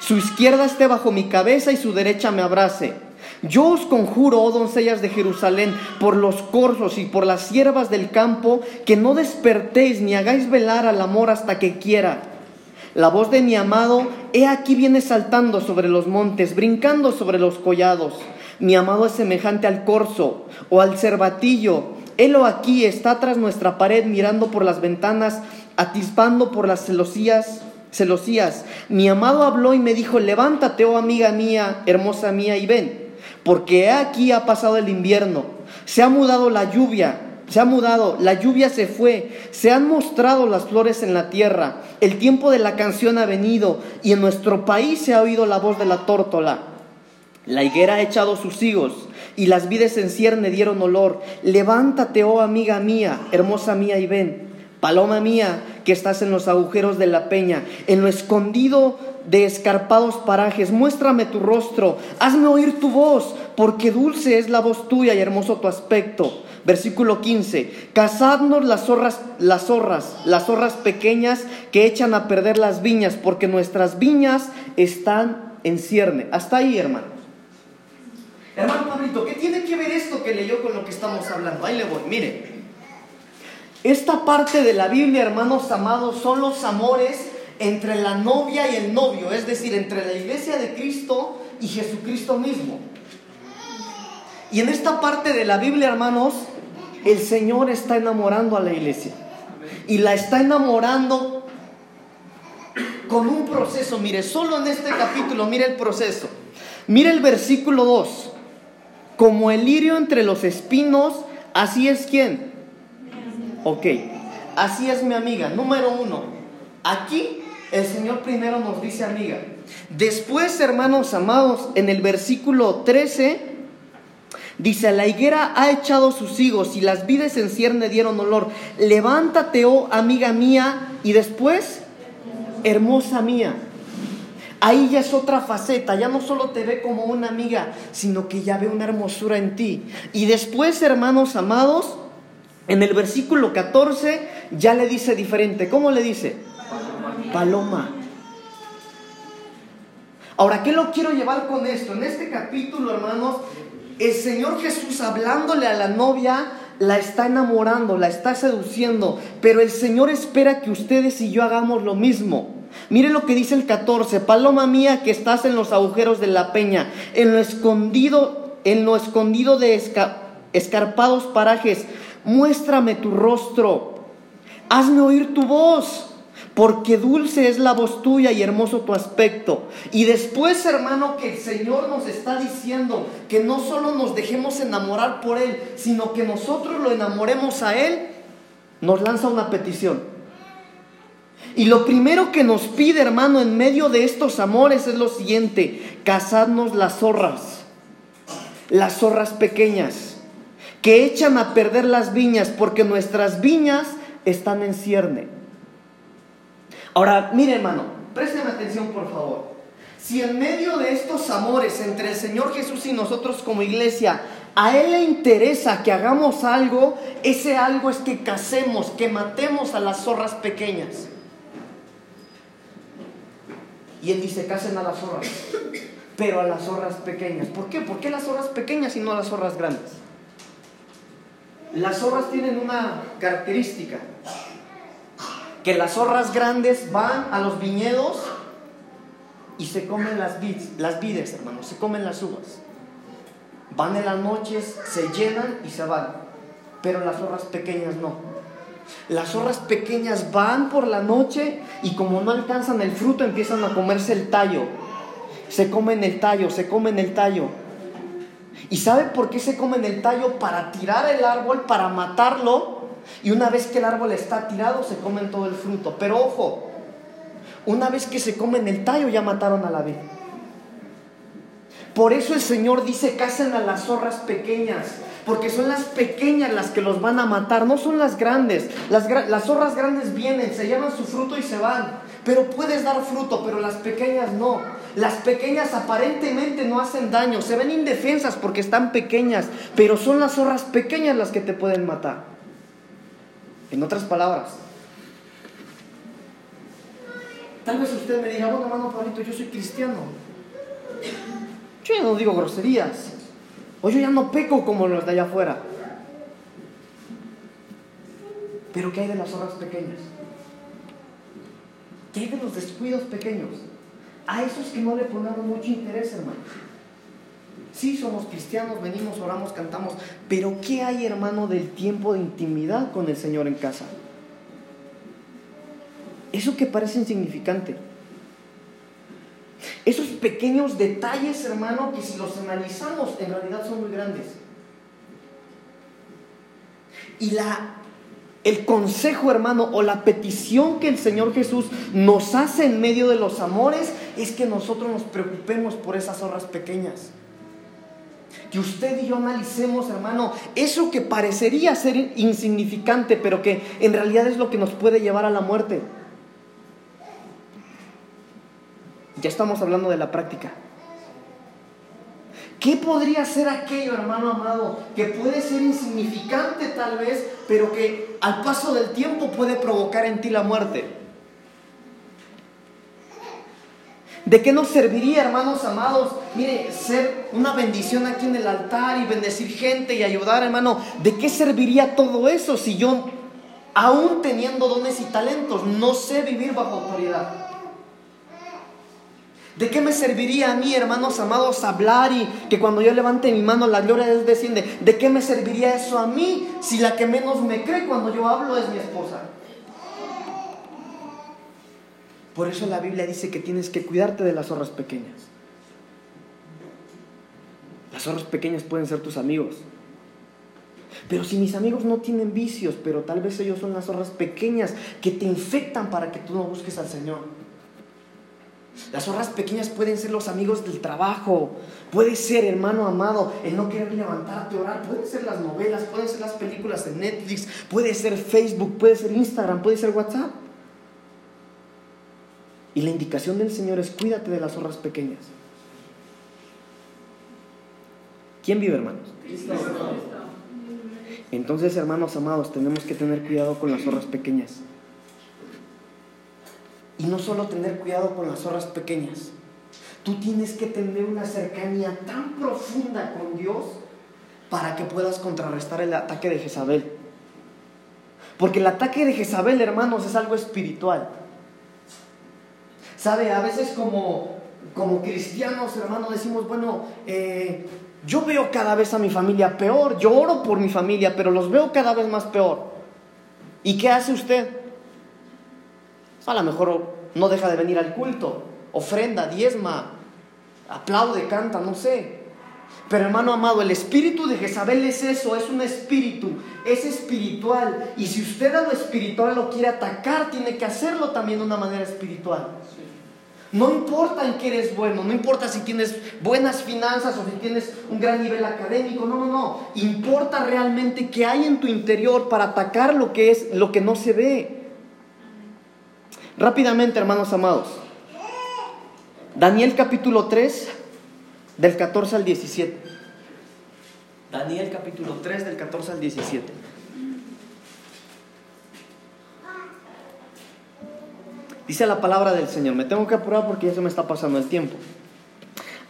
Su izquierda esté bajo mi cabeza y su derecha me abrace. Yo os conjuro, oh doncellas de Jerusalén, por los corzos y por las hierbas del campo, que no despertéis ni hagáis velar al amor hasta que quiera. La voz de mi amado, he aquí viene saltando sobre los montes, brincando sobre los collados. Mi amado es semejante al corzo o al cervatillo. Helo aquí está tras nuestra pared mirando por las ventanas, atispando por las celosías, celosías. Mi amado habló y me dijo, levántate, oh amiga mía, hermosa mía, y ven, porque aquí ha pasado el invierno, se ha mudado la lluvia, se ha mudado, la lluvia se fue, se han mostrado las flores en la tierra, el tiempo de la canción ha venido y en nuestro país se ha oído la voz de la tórtola. La higuera ha echado sus higos y las vides en cierne dieron olor. Levántate, oh amiga mía, hermosa mía, y ven. Paloma mía, que estás en los agujeros de la peña, en lo escondido de escarpados parajes, muéstrame tu rostro, hazme oír tu voz, porque dulce es la voz tuya y hermoso tu aspecto. Versículo 15, cazadnos las zorras, las zorras, las zorras pequeñas que echan a perder las viñas, porque nuestras viñas están en cierne. Hasta ahí, hermano. Hermano Pablito, ¿qué tiene que ver esto que leyó con lo que estamos hablando? Ahí le voy, mire. Esta parte de la Biblia, hermanos amados, son los amores entre la novia y el novio, es decir, entre la iglesia de Cristo y Jesucristo mismo. Y en esta parte de la Biblia, hermanos, el Señor está enamorando a la iglesia. Y la está enamorando con un proceso. Mire, solo en este capítulo, mire el proceso. Mire el versículo 2. Como el lirio entre los espinos, así es quien. Ok, así es mi amiga. Número uno, aquí el Señor primero nos dice amiga. Después, hermanos amados, en el versículo 13, dice, la higuera ha echado sus higos y las vides en cierne dieron olor. Levántate, oh amiga mía, y después, hermosa mía. Ahí ya es otra faceta, ya no solo te ve como una amiga, sino que ya ve una hermosura en ti. Y después, hermanos amados, en el versículo 14 ya le dice diferente. ¿Cómo le dice? Paloma. Ahora, ¿qué lo quiero llevar con esto? En este capítulo, hermanos, el Señor Jesús hablándole a la novia, la está enamorando, la está seduciendo, pero el Señor espera que ustedes y yo hagamos lo mismo. Mire lo que dice el 14, paloma mía que estás en los agujeros de la peña, en lo escondido, en lo escondido de escarpados parajes, muéstrame tu rostro, hazme oír tu voz porque dulce es la voz tuya y hermoso tu aspecto. Y después, hermano, que el Señor nos está diciendo que no solo nos dejemos enamorar por Él, sino que nosotros lo enamoremos a Él, nos lanza una petición. Y lo primero que nos pide, hermano, en medio de estos amores es lo siguiente, casadnos las zorras, las zorras pequeñas, que echan a perder las viñas, porque nuestras viñas están en cierne. Ahora, mire hermano, présteme atención por favor. Si en medio de estos amores entre el Señor Jesús y nosotros como iglesia, a Él le interesa que hagamos algo, ese algo es que casemos, que matemos a las zorras pequeñas. Y Él dice, casen a las zorras, pero a las zorras pequeñas. ¿Por qué? ¿Por qué las zorras pequeñas y no las zorras grandes? Las zorras tienen una característica que las zorras grandes van a los viñedos y se comen las, vides, hermanos, se comen las uvas. Van en las noches, se llenan y se van. Pero las zorras pequeñas no. Las zorras pequeñas van por la noche y como no alcanzan el fruto empiezan a comerse el tallo. Se comen el tallo, se comen el tallo. ¿Y sabe por qué se comen el tallo? Para tirar el árbol, para matarlo y una vez que el árbol está tirado, se comen todo el fruto. Pero ojo, una vez que se comen el tallo, ya mataron a la vid. Por eso el Señor dice, casen a las zorras pequeñas, porque son las pequeñas las que los van a matar, no son las grandes. Las, las zorras grandes vienen, se llevan su fruto y se van. Pero puedes dar fruto, pero las pequeñas no. Las pequeñas aparentemente no hacen daño, se ven indefensas porque están pequeñas, pero son las zorras pequeñas las que te pueden matar. En otras palabras, tal vez usted me diga, bueno, hermano Pablito, yo soy cristiano. Yo ya no digo groserías. O yo ya no peco como los de allá afuera. Pero ¿qué hay de las horas pequeñas? ¿Qué hay de los descuidos pequeños? A esos que no le ponemos mucho interés, hermano. Sí, somos cristianos, venimos, oramos, cantamos, pero ¿qué hay, hermano, del tiempo de intimidad con el Señor en casa? Eso que parece insignificante. Esos pequeños detalles, hermano, que si los analizamos en realidad son muy grandes. Y la, el consejo, hermano, o la petición que el Señor Jesús nos hace en medio de los amores es que nosotros nos preocupemos por esas horas pequeñas que usted y yo analicemos, hermano, eso que parecería ser insignificante, pero que en realidad es lo que nos puede llevar a la muerte. Ya estamos hablando de la práctica. ¿Qué podría ser aquello, hermano amado, que puede ser insignificante tal vez, pero que al paso del tiempo puede provocar en ti la muerte? ¿De qué nos serviría, hermanos amados? Mire, ser una bendición aquí en el altar y bendecir gente y ayudar, hermano. ¿De qué serviría todo eso si yo, aún teniendo dones y talentos, no sé vivir bajo autoridad? ¿De qué me serviría a mí, hermanos amados, hablar y que cuando yo levante mi mano la gloria de Dios? ¿De qué me serviría eso a mí si la que menos me cree cuando yo hablo es mi esposa? Por eso la Biblia dice que tienes que cuidarte de las zorras pequeñas. Las zorras pequeñas pueden ser tus amigos. Pero si mis amigos no tienen vicios, pero tal vez ellos son las zorras pequeñas que te infectan para que tú no busques al Señor. Las zorras pequeñas pueden ser los amigos del trabajo, puede ser, hermano amado, el no querer levantarte a orar, pueden ser las novelas, pueden ser las películas de Netflix, puede ser Facebook, puede ser Instagram, puede ser WhatsApp. Y la indicación del Señor es cuídate de las zorras pequeñas. ¿Quién vive, hermanos? Entonces, hermanos amados, tenemos que tener cuidado con las zorras pequeñas. Y no solo tener cuidado con las zorras pequeñas, Tú tienes que tener una cercanía tan profunda con Dios para que puedas contrarrestar el ataque de Jezabel. Porque el ataque de Jezabel, hermanos, es algo espiritual. ¿Sabe? A veces como, como cristianos, hermanos, decimos, bueno, eh, yo veo cada vez a mi familia peor, yo oro por mi familia, pero los veo cada vez más peor. ¿Y qué hace usted? A lo mejor no deja de venir al culto, ofrenda, diezma, aplaude, canta, no sé. Pero hermano amado, el espíritu de Jezabel es eso, es un espíritu, es espiritual. Y si usted a lo espiritual lo quiere atacar, tiene que hacerlo también de una manera espiritual. No importa en qué eres bueno, no importa si tienes buenas finanzas o si tienes un gran nivel académico, no, no, no. Importa realmente qué hay en tu interior para atacar lo que es lo que no se ve. Rápidamente, hermanos amados. Daniel capítulo 3, del 14 al 17. Daniel capítulo 3, del 14 al 17. Dice la palabra del Señor. Me tengo que apurar porque ya se me está pasando el tiempo.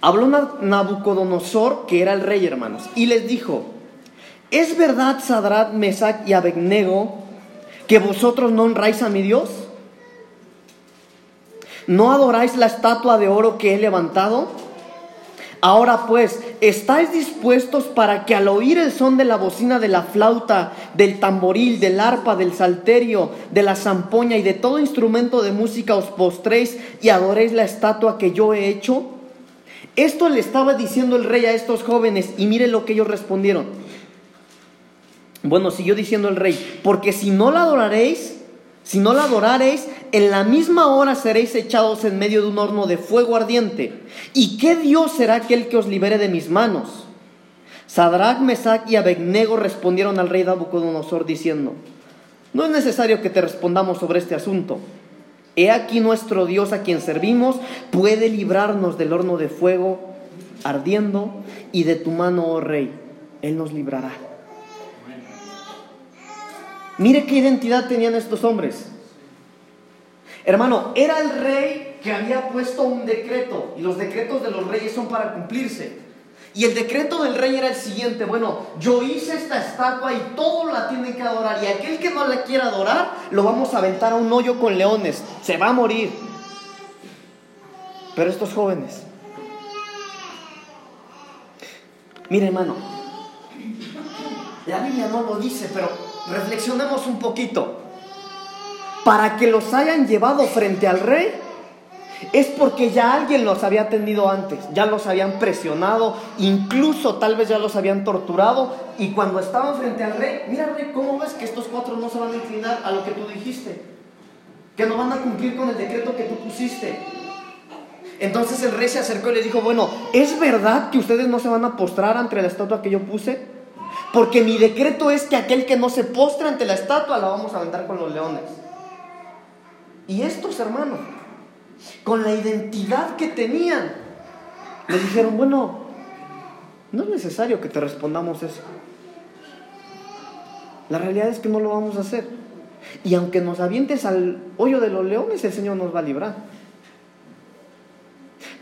Habló Nabucodonosor, que era el rey, hermanos, y les dijo: ¿Es verdad, Sadrat, Mesach y Abednego, que vosotros no honráis a mi Dios? ¿No adoráis la estatua de oro que he levantado? Ahora pues, ¿estáis dispuestos para que al oír el son de la bocina de la flauta, del tamboril, del arpa, del salterio, de la zampoña y de todo instrumento de música os postréis y adoréis la estatua que yo he hecho? Esto le estaba diciendo el rey a estos jóvenes y mire lo que ellos respondieron. Bueno, siguió diciendo el rey, porque si no la adoraréis, si no la adoraréis, en la misma hora seréis echados en medio de un horno de fuego ardiente. ¿Y qué Dios será aquel que os libere de mis manos? Sadrach, Mesach y Abednego respondieron al rey Nabucodonosor diciendo, no es necesario que te respondamos sobre este asunto. He aquí nuestro Dios a quien servimos puede librarnos del horno de fuego ardiendo y de tu mano, oh rey. Él nos librará. Mire qué identidad tenían estos hombres. Hermano, era el rey que había puesto un decreto y los decretos de los reyes son para cumplirse. Y el decreto del rey era el siguiente, bueno, yo hice esta estatua y todos la tienen que adorar y aquel que no la quiera adorar lo vamos a aventar a un hoyo con leones, se va a morir. Pero estos jóvenes, mire hermano, la Biblia no lo dice, pero reflexionemos un poquito. Para que los hayan llevado frente al rey, es porque ya alguien los había atendido antes, ya los habían presionado, incluso tal vez ya los habían torturado, y cuando estaban frente al rey, mira rey, ¿cómo ves que estos cuatro no se van a inclinar a lo que tú dijiste? Que no van a cumplir con el decreto que tú pusiste. Entonces el rey se acercó y le dijo, bueno, ¿es verdad que ustedes no se van a postrar ante la estatua que yo puse? Porque mi decreto es que aquel que no se postre ante la estatua la vamos a aventar con los leones. Y estos hermanos, con la identidad que tenían, le dijeron, bueno, no es necesario que te respondamos eso. La realidad es que no lo vamos a hacer. Y aunque nos avientes al hoyo de los leones, el Señor nos va a librar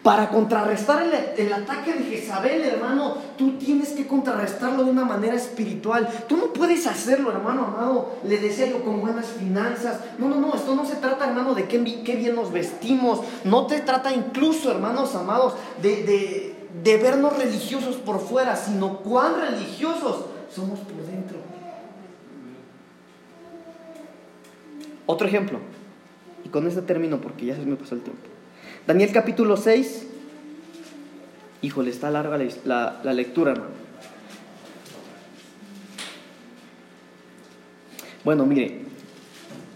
para contrarrestar el, ataque de Jezabel, hermano, tú tienes que contrarrestarlo de una manera espiritual. Tú no puedes hacerlo, hermano amado, le decía yo, con buenas finanzas. No, no, no, esto no se trata, hermano, de qué, bien nos vestimos. No te trata incluso, hermanos amados, de vernos religiosos por fuera, sino cuán religiosos somos por dentro. Otro ejemplo, y con este término porque ya se me pasó el tiempo. Daniel capítulo 6. Híjole, está larga la, lectura, hermano. Bueno, mire,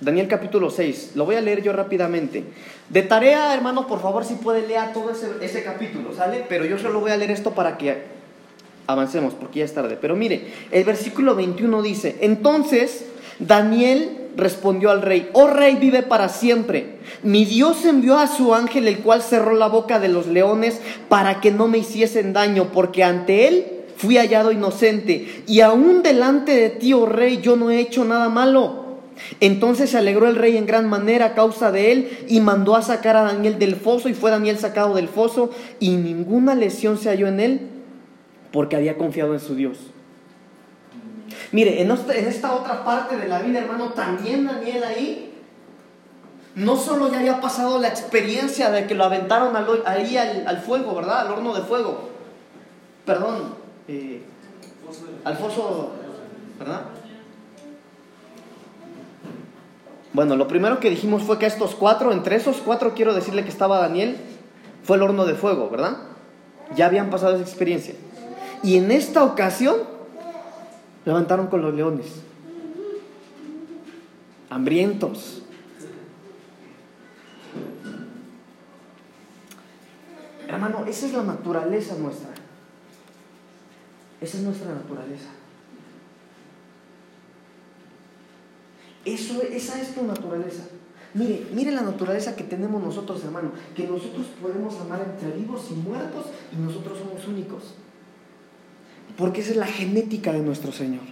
Daniel capítulo 6, lo voy a leer yo rápidamente. De tarea, hermano, por favor, si puede leer todo ese, ese, capítulo, ¿sale? Pero yo solo voy a leer esto para que avancemos, porque ya es tarde. Pero mire, el versículo 21 dice, entonces Daniel respondió al rey, oh rey, vive para siempre. Mi Dios envió a su ángel, el cual cerró la boca de los leones para que no me hiciesen daño, porque ante él fui hallado inocente, y aún delante de ti, oh rey, yo no he hecho nada malo. Entonces se alegró el rey en gran manera a causa de él y mandó a sacar a Daniel del foso y fue Daniel sacado del foso y ninguna lesión se halló en él porque había confiado en su Dios. Mire, en esta otra parte de la vida, hermano, también Daniel ahí no solo ya había pasado la experiencia de que lo aventaron ahí al, fuego, ¿verdad? Al horno de fuego. Perdón, eh, al foso, ¿verdad? Bueno, lo primero que dijimos fue que estos cuatro, entre esos cuatro quiero decirle que estaba Daniel, fue el horno de fuego, ¿verdad? Ya habían pasado esa experiencia. Y en esta ocasión levantaron con los leones, hambrientos. Hermano, esa es la naturaleza nuestra. Esa es nuestra naturaleza. Eso, esa es tu naturaleza. Mire, mire la naturaleza que tenemos nosotros, hermano. Que nosotros podemos amar entre vivos y muertos y nosotros somos únicos. Porque esa es la genética de nuestro Señor.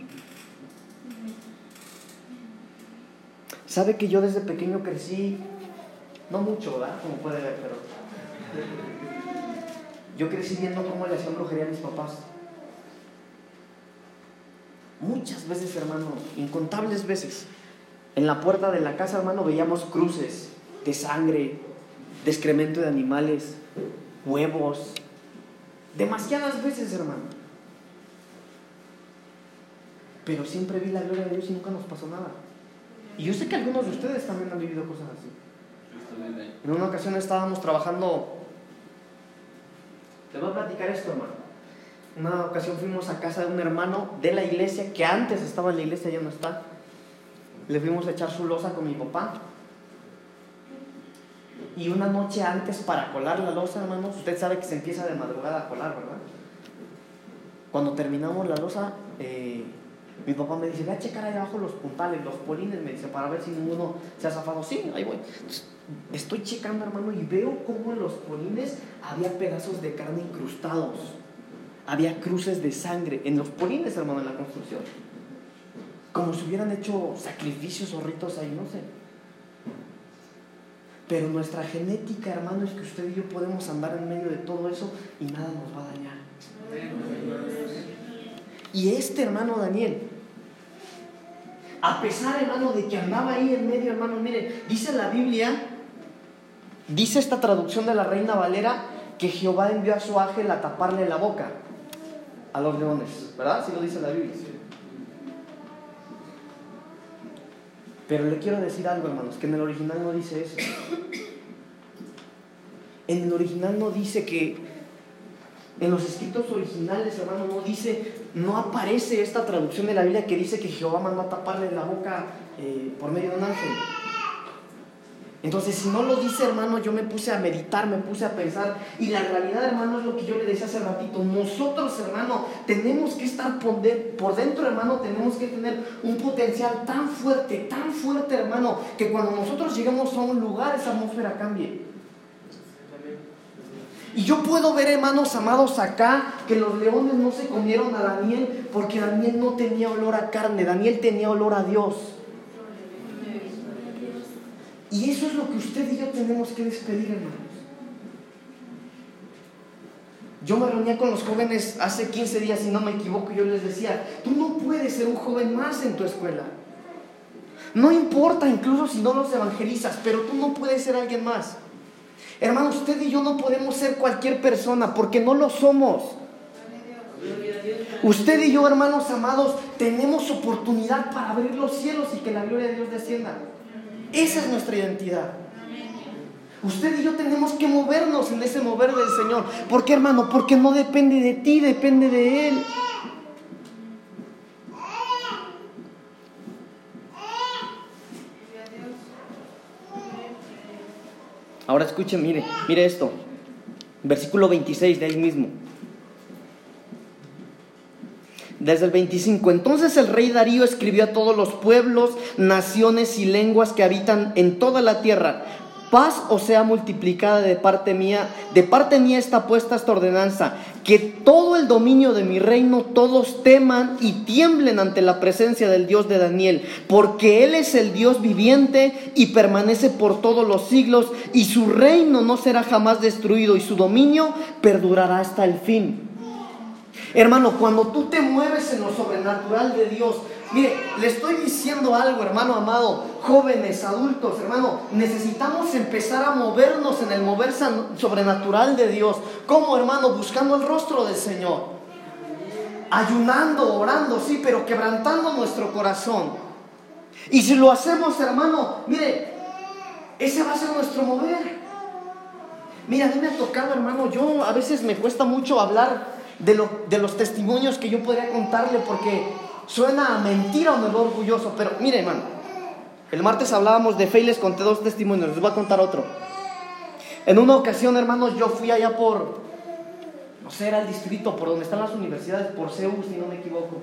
¿Sabe que yo desde pequeño crecí, no mucho, ¿verdad? Como puede ver, pero yo crecí viendo cómo le hacían brujería a mis papás. Muchas veces, hermano, incontables veces. En la puerta de la casa, hermano, veíamos cruces de sangre, de excremento de animales, huevos. Demasiadas veces, hermano. Pero siempre vi la gloria de Dios y nunca nos pasó nada. Y yo sé que algunos de ustedes también han vivido cosas así. En una ocasión estábamos trabajando. Te voy a platicar esto, hermano. Una ocasión fuimos a casa de un hermano de la iglesia que antes estaba en la iglesia, ya no está le fuimos a echar su losa con mi papá. Y una noche antes para colar la losa, hermanos, usted sabe que se empieza de madrugada a colar, ¿verdad? Cuando terminamos la losa, eh, mi papá me dice, ve a checar ahí abajo los puntales, los polines, me dice, para ver si ninguno se ha zafado. Sí, ahí voy. estoy checando, hermano, y veo cómo en los polines había pedazos de carne incrustados. Había cruces de sangre en los polines, hermano, en la construcción como si hubieran hecho sacrificios o ritos ahí, no sé. Pero nuestra genética, hermano, es que usted y yo podemos andar en medio de todo eso y nada nos va a dañar. Y este hermano Daniel, a pesar, hermano, de que andaba ahí en medio, hermano, mire, dice la Biblia, dice esta traducción de la Reina Valera, que Jehová envió a su ángel a taparle la boca a los leones, ¿verdad? Si lo dice la Biblia. Pero le quiero decir algo, hermanos, que en el original no dice eso. En el original no dice que, en los escritos originales, hermano, no dice, no aparece esta traducción de la Biblia que dice que Jehová mandó a taparle la boca eh, por medio de un ángel. Entonces, si no lo dice, hermano, yo me puse a meditar, me puse a pensar. Y la realidad, hermano, es lo que yo le decía hace ratito. Nosotros, hermano, tenemos que estar por, dentro, hermano, tenemos que tener un potencial tan fuerte, tan fuerte, hermano, que cuando nosotros llegamos a un lugar, esa atmósfera cambie. Y yo puedo ver, hermanos amados, acá que los leones no se comieron a Daniel porque Daniel no tenía olor a carne, Daniel tenía olor a Dios. Y eso es lo que usted y yo tenemos que despedir, hermanos. Yo me reunía con los jóvenes hace 15 días, si no me equivoco, yo les decía, tú no puedes ser un joven más en tu escuela. No importa incluso si no los evangelizas, pero tú no puedes ser alguien más. Hermano, usted y yo no podemos ser cualquier persona porque no lo somos. Usted y yo, hermanos amados, tenemos oportunidad para abrir los cielos y que la gloria de Dios descienda. Esa es nuestra identidad. Usted y yo tenemos que movernos en ese mover del Señor. ¿Por qué, hermano? Porque no depende de ti, depende de Él. Ahora escuchen, mire, mire esto. Versículo 26 de ahí mismo desde el 25. Entonces el rey Darío escribió a todos los pueblos, naciones y lenguas que habitan en toda la tierra. Paz o sea multiplicada de parte mía, de parte mía está puesta esta ordenanza, que todo el dominio de mi reino todos teman y tiemblen ante la presencia del Dios de Daniel, porque Él es el Dios viviente y permanece por todos los siglos, y su reino no será jamás destruido, y su dominio perdurará hasta el fin. Hermano, cuando tú te mueves en lo sobrenatural de Dios, mire, le estoy diciendo algo, hermano amado, jóvenes, adultos, hermano, necesitamos empezar a movernos en el mover sobrenatural de Dios. ¿Cómo, hermano? Buscando el rostro del Señor. Ayunando, orando, sí, pero quebrantando nuestro corazón. Y si lo hacemos, hermano, mire, ese va a ser nuestro mover. Mira, a mí me ha tocado, hermano, yo a veces me cuesta mucho hablar de, lo, de los testimonios que yo podría contarle porque suena a mentira o me veo orgulloso. Pero mire, hermano, el martes hablábamos de fe y conté dos testimonios, les voy a contar otro. En una ocasión, hermanos, yo fui allá por, no sé, era el distrito, por donde están las universidades, por Zeus, si no me equivoco.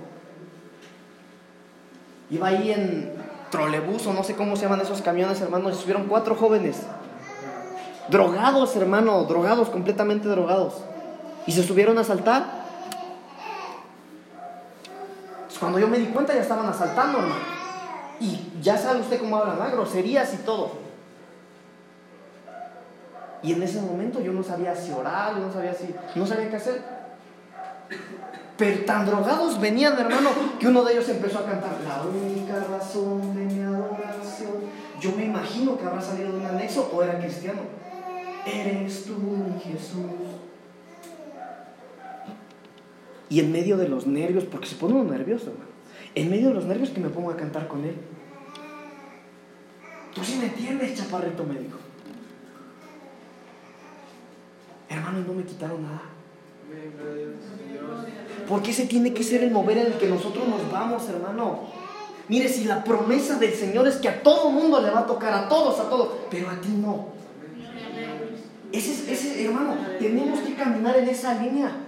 Iba ahí en trolebús o no sé cómo se llaman esos camiones, hermanos, y subieron cuatro jóvenes. Drogados, hermano, drogados, completamente drogados y se subieron a asaltar. cuando yo me di cuenta ya estaban asaltando, hermano. Y ya sabe usted cómo hablan, ¿no? groserías y todo. Y en ese momento yo no sabía si orar, yo no sabía si, no sabía qué hacer. Pero tan drogados venían, hermano, que uno de ellos empezó a cantar la única razón de mi adoración. Yo me imagino que habrá salido de un anexo o era cristiano. Eres tú, Jesús. Y en medio de los nervios, porque se pone uno nervioso, hermano. En medio de los nervios que me pongo a cantar con él. Tú sí me entiendes, chaparrito, me dijo. Hermano, no me quitaron nada. Porque ese tiene que ser el mover en el que nosotros nos vamos, hermano. Mire, si la promesa del Señor es que a todo mundo le va a tocar, a todos, a todos, pero a ti no. Ese, ese hermano, tenemos que caminar en esa línea.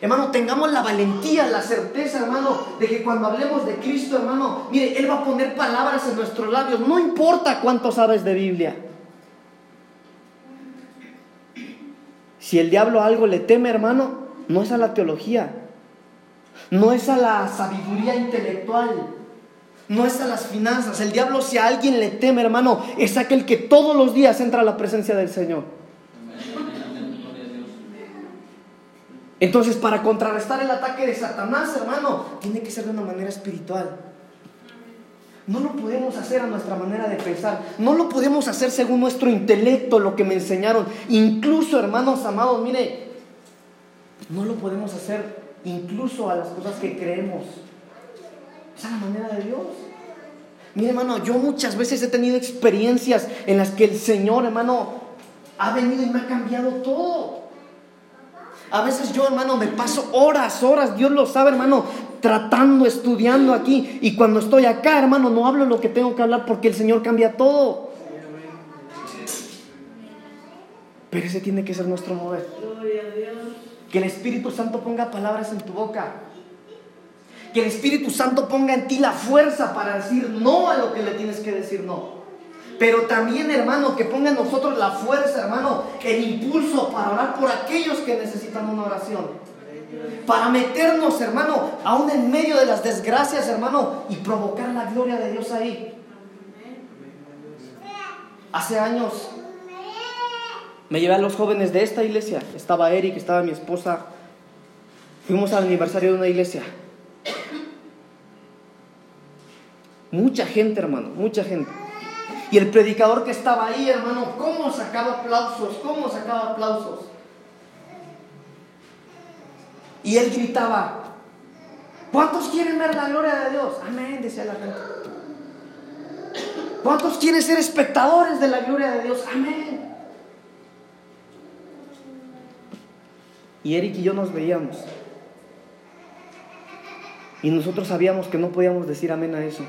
Hermano, tengamos la valentía, la certeza, hermano, de que cuando hablemos de Cristo, hermano, mire, Él va a poner palabras en nuestros labios. No importa cuánto sabes de Biblia. Si el diablo algo le teme, hermano, no es a la teología, no es a la sabiduría intelectual, no es a las finanzas. El diablo si a alguien le teme, hermano, es aquel que todos los días entra a la presencia del Señor. Entonces, para contrarrestar el ataque de Satanás, hermano, tiene que ser de una manera espiritual. No lo podemos hacer a nuestra manera de pensar. No lo podemos hacer según nuestro intelecto, lo que me enseñaron. Incluso, hermanos amados, mire, no lo podemos hacer incluso a las cosas que creemos. Es a la manera de Dios. Mire, hermano, yo muchas veces he tenido experiencias en las que el Señor, hermano, ha venido y me ha cambiado todo. A veces yo, hermano, me paso horas, horas, Dios lo sabe, hermano, tratando, estudiando aquí. Y cuando estoy acá, hermano, no hablo lo que tengo que hablar porque el Señor cambia todo. Pero ese tiene que ser nuestro mover. Que el Espíritu Santo ponga palabras en tu boca. Que el Espíritu Santo ponga en ti la fuerza para decir no a lo que le tienes que decir no. Pero también, hermano, que ponga en nosotros la fuerza, hermano, el impulso para orar por aquellos que necesitan una oración. Para meternos, hermano, aún en medio de las desgracias, hermano, y provocar la gloria de Dios ahí. Hace años me llevé a los jóvenes de esta iglesia. Estaba Eric, estaba mi esposa. Fuimos al aniversario de una iglesia. Mucha gente, hermano, mucha gente. Y el predicador que estaba ahí, hermano, ¿cómo sacaba aplausos? ¿Cómo sacaba aplausos? Y él gritaba, ¿cuántos quieren ver la gloria de Dios? Amén, decía la gente. ¿Cuántos quieren ser espectadores de la gloria de Dios? Amén. Y Eric y yo nos veíamos. Y nosotros sabíamos que no podíamos decir amén a eso.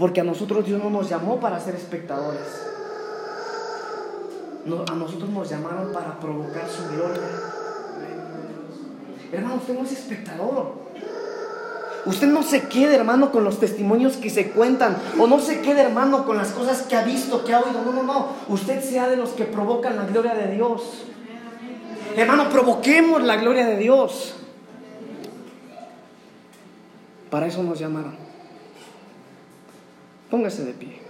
Porque a nosotros Dios no nos llamó para ser espectadores. a nosotros nos llamaron para provocar su gloria. Hermano, usted no es espectador. Usted no se quede, hermano, con los testimonios que se cuentan. O no se quede, hermano, con las cosas que ha visto, que ha oído. No, no, no. Usted sea de los que provocan la gloria de Dios. Hermano, provoquemos la gloria de Dios. Para eso nos llamaron. Póngase de pie.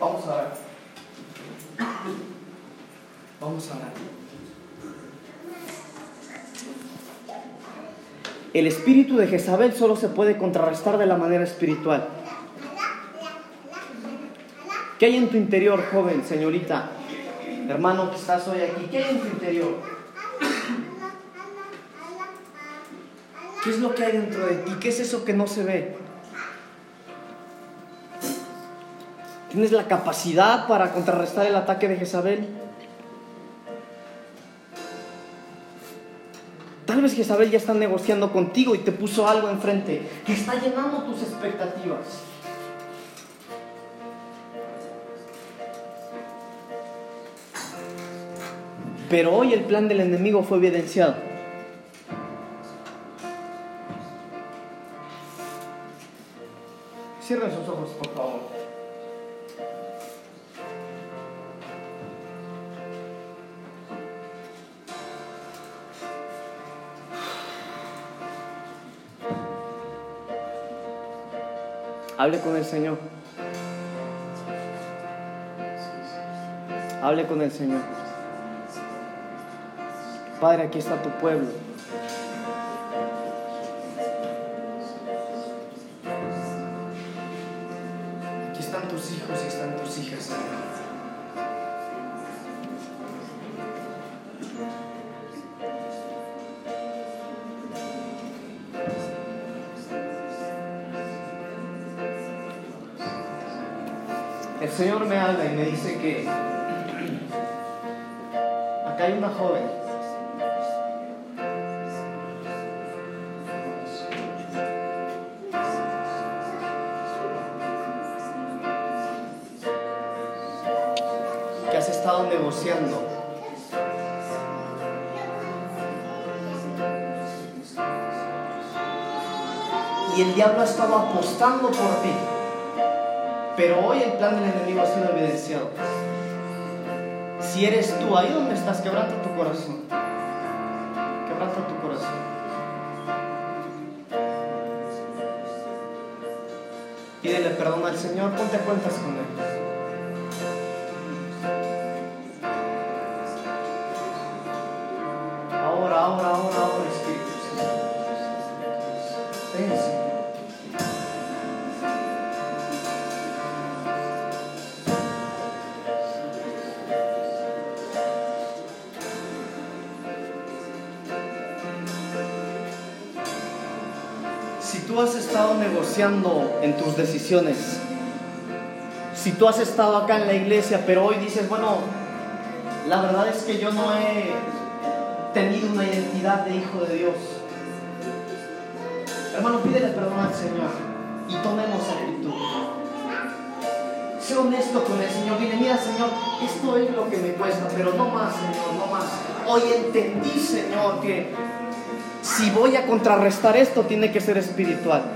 Vamos a orar. Vamos a orar. El espíritu de Jezabel solo se puede contrarrestar de la manera espiritual. ¿Qué hay en tu interior, joven, señorita, hermano que estás hoy aquí? ¿Qué hay en tu interior? ¿Qué es lo que hay dentro de ti? ¿Qué es eso que no se ve? ¿Tienes la capacidad para contrarrestar el ataque de Jezabel? Tal vez Jezabel ya está negociando contigo y te puso algo enfrente que está llenando tus expectativas. Pero hoy el plan del enemigo fue evidenciado. Cierren sus ojos, por favor. Hable con el Señor. Hable con el Señor. Padre, aquí está tu pueblo. Aquí están tus hijos y están tus hijas. El Señor me habla y me dice que acá hay una joven negociando. Y el diablo ha estado apostando por ti. Pero hoy el plan del enemigo ha sido evidenciado. Si eres tú, ahí donde estás, quebranta tu corazón. Quebranta tu corazón. Pídele perdón al Señor, ponte cuentas con Él. Negociando en tus decisiones, si tú has estado acá en la iglesia, pero hoy dices, bueno, la verdad es que yo no he tenido una identidad de hijo de Dios. Hermano, pídele perdón al Señor y tomemos actitud. Sé honesto con el Señor. Dile, mira Señor, esto es lo que me cuesta, pero no más, Señor, no más. Hoy entendí, Señor, que si voy a contrarrestar esto, tiene que ser espiritual.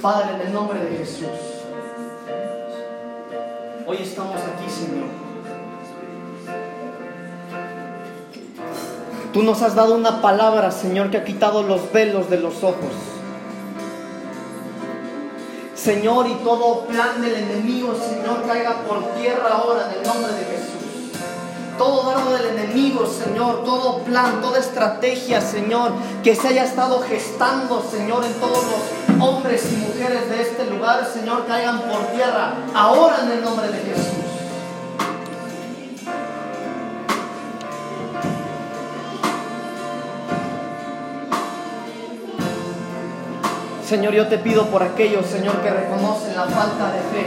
Padre, en el nombre de Jesús, hoy estamos aquí, Señor. Tú nos has dado una palabra, Señor, que ha quitado los velos de los ojos. Señor, y todo plan del enemigo, Señor, caiga por tierra ahora en el nombre de Jesús. Todo dardo del enemigo, Señor, todo plan, toda estrategia, Señor, que se haya estado gestando, Señor, en todos los hombres y mujeres de este lugar, Señor, caigan por tierra ahora en el nombre de Jesús. Señor, yo te pido por aquellos, Señor, que reconocen la falta de fe,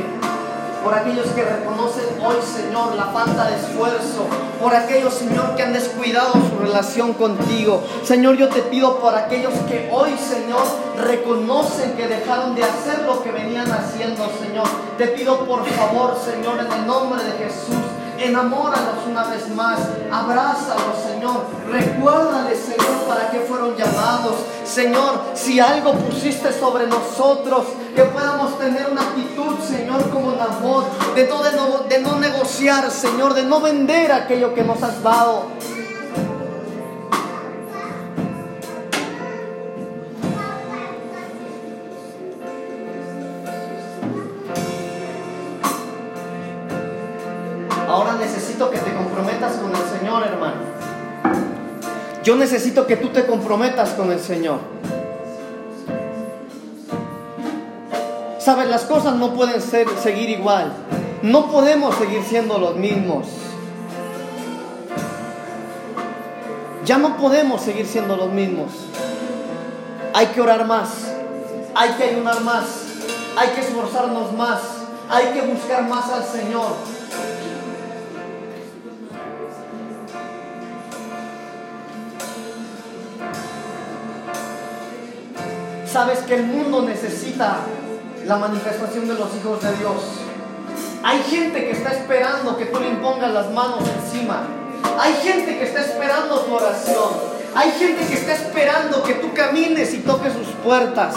por aquellos que reconocen hoy, Señor, la falta de esfuerzo, por aquellos, Señor, que han descuidado su relación contigo. Señor, yo te pido por aquellos que hoy, Señor, reconocen que dejaron de hacer lo que venían haciendo, Señor. Te pido por favor, Señor, en el nombre de Jesús, Enamóralos una vez más. Abrázalos, Señor. Recuérdales, Señor, para qué fueron llamados. Señor, si algo pusiste sobre nosotros, que podamos tener una actitud, Señor, como Nabot, de no, de no, de no negociar, Señor, de no vender aquello que nos has dado. Yo necesito que tú te comprometas con el Señor. Sabes, las cosas no pueden ser, seguir igual. No podemos seguir siendo los mismos. Ya no podemos seguir siendo los mismos. Hay que orar más. Hay que ayunar más. Hay que esforzarnos más. Hay que buscar más al Señor. Sabes que el mundo necesita la manifestación de los hijos de Dios. Hay gente que está esperando que tú le impongas las manos encima. Hay gente que está esperando tu oración. Hay gente que está esperando que tú camines y toques sus puertas.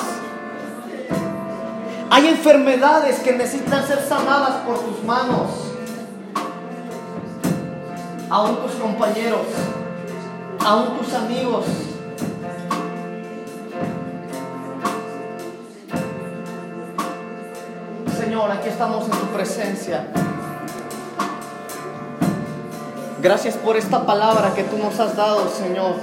Hay enfermedades que necesitan ser sanadas por tus manos. Aún tus compañeros, aún tus amigos, Señor, aquí estamos en tu presencia. Gracias por esta palabra que tú nos has dado, Señor.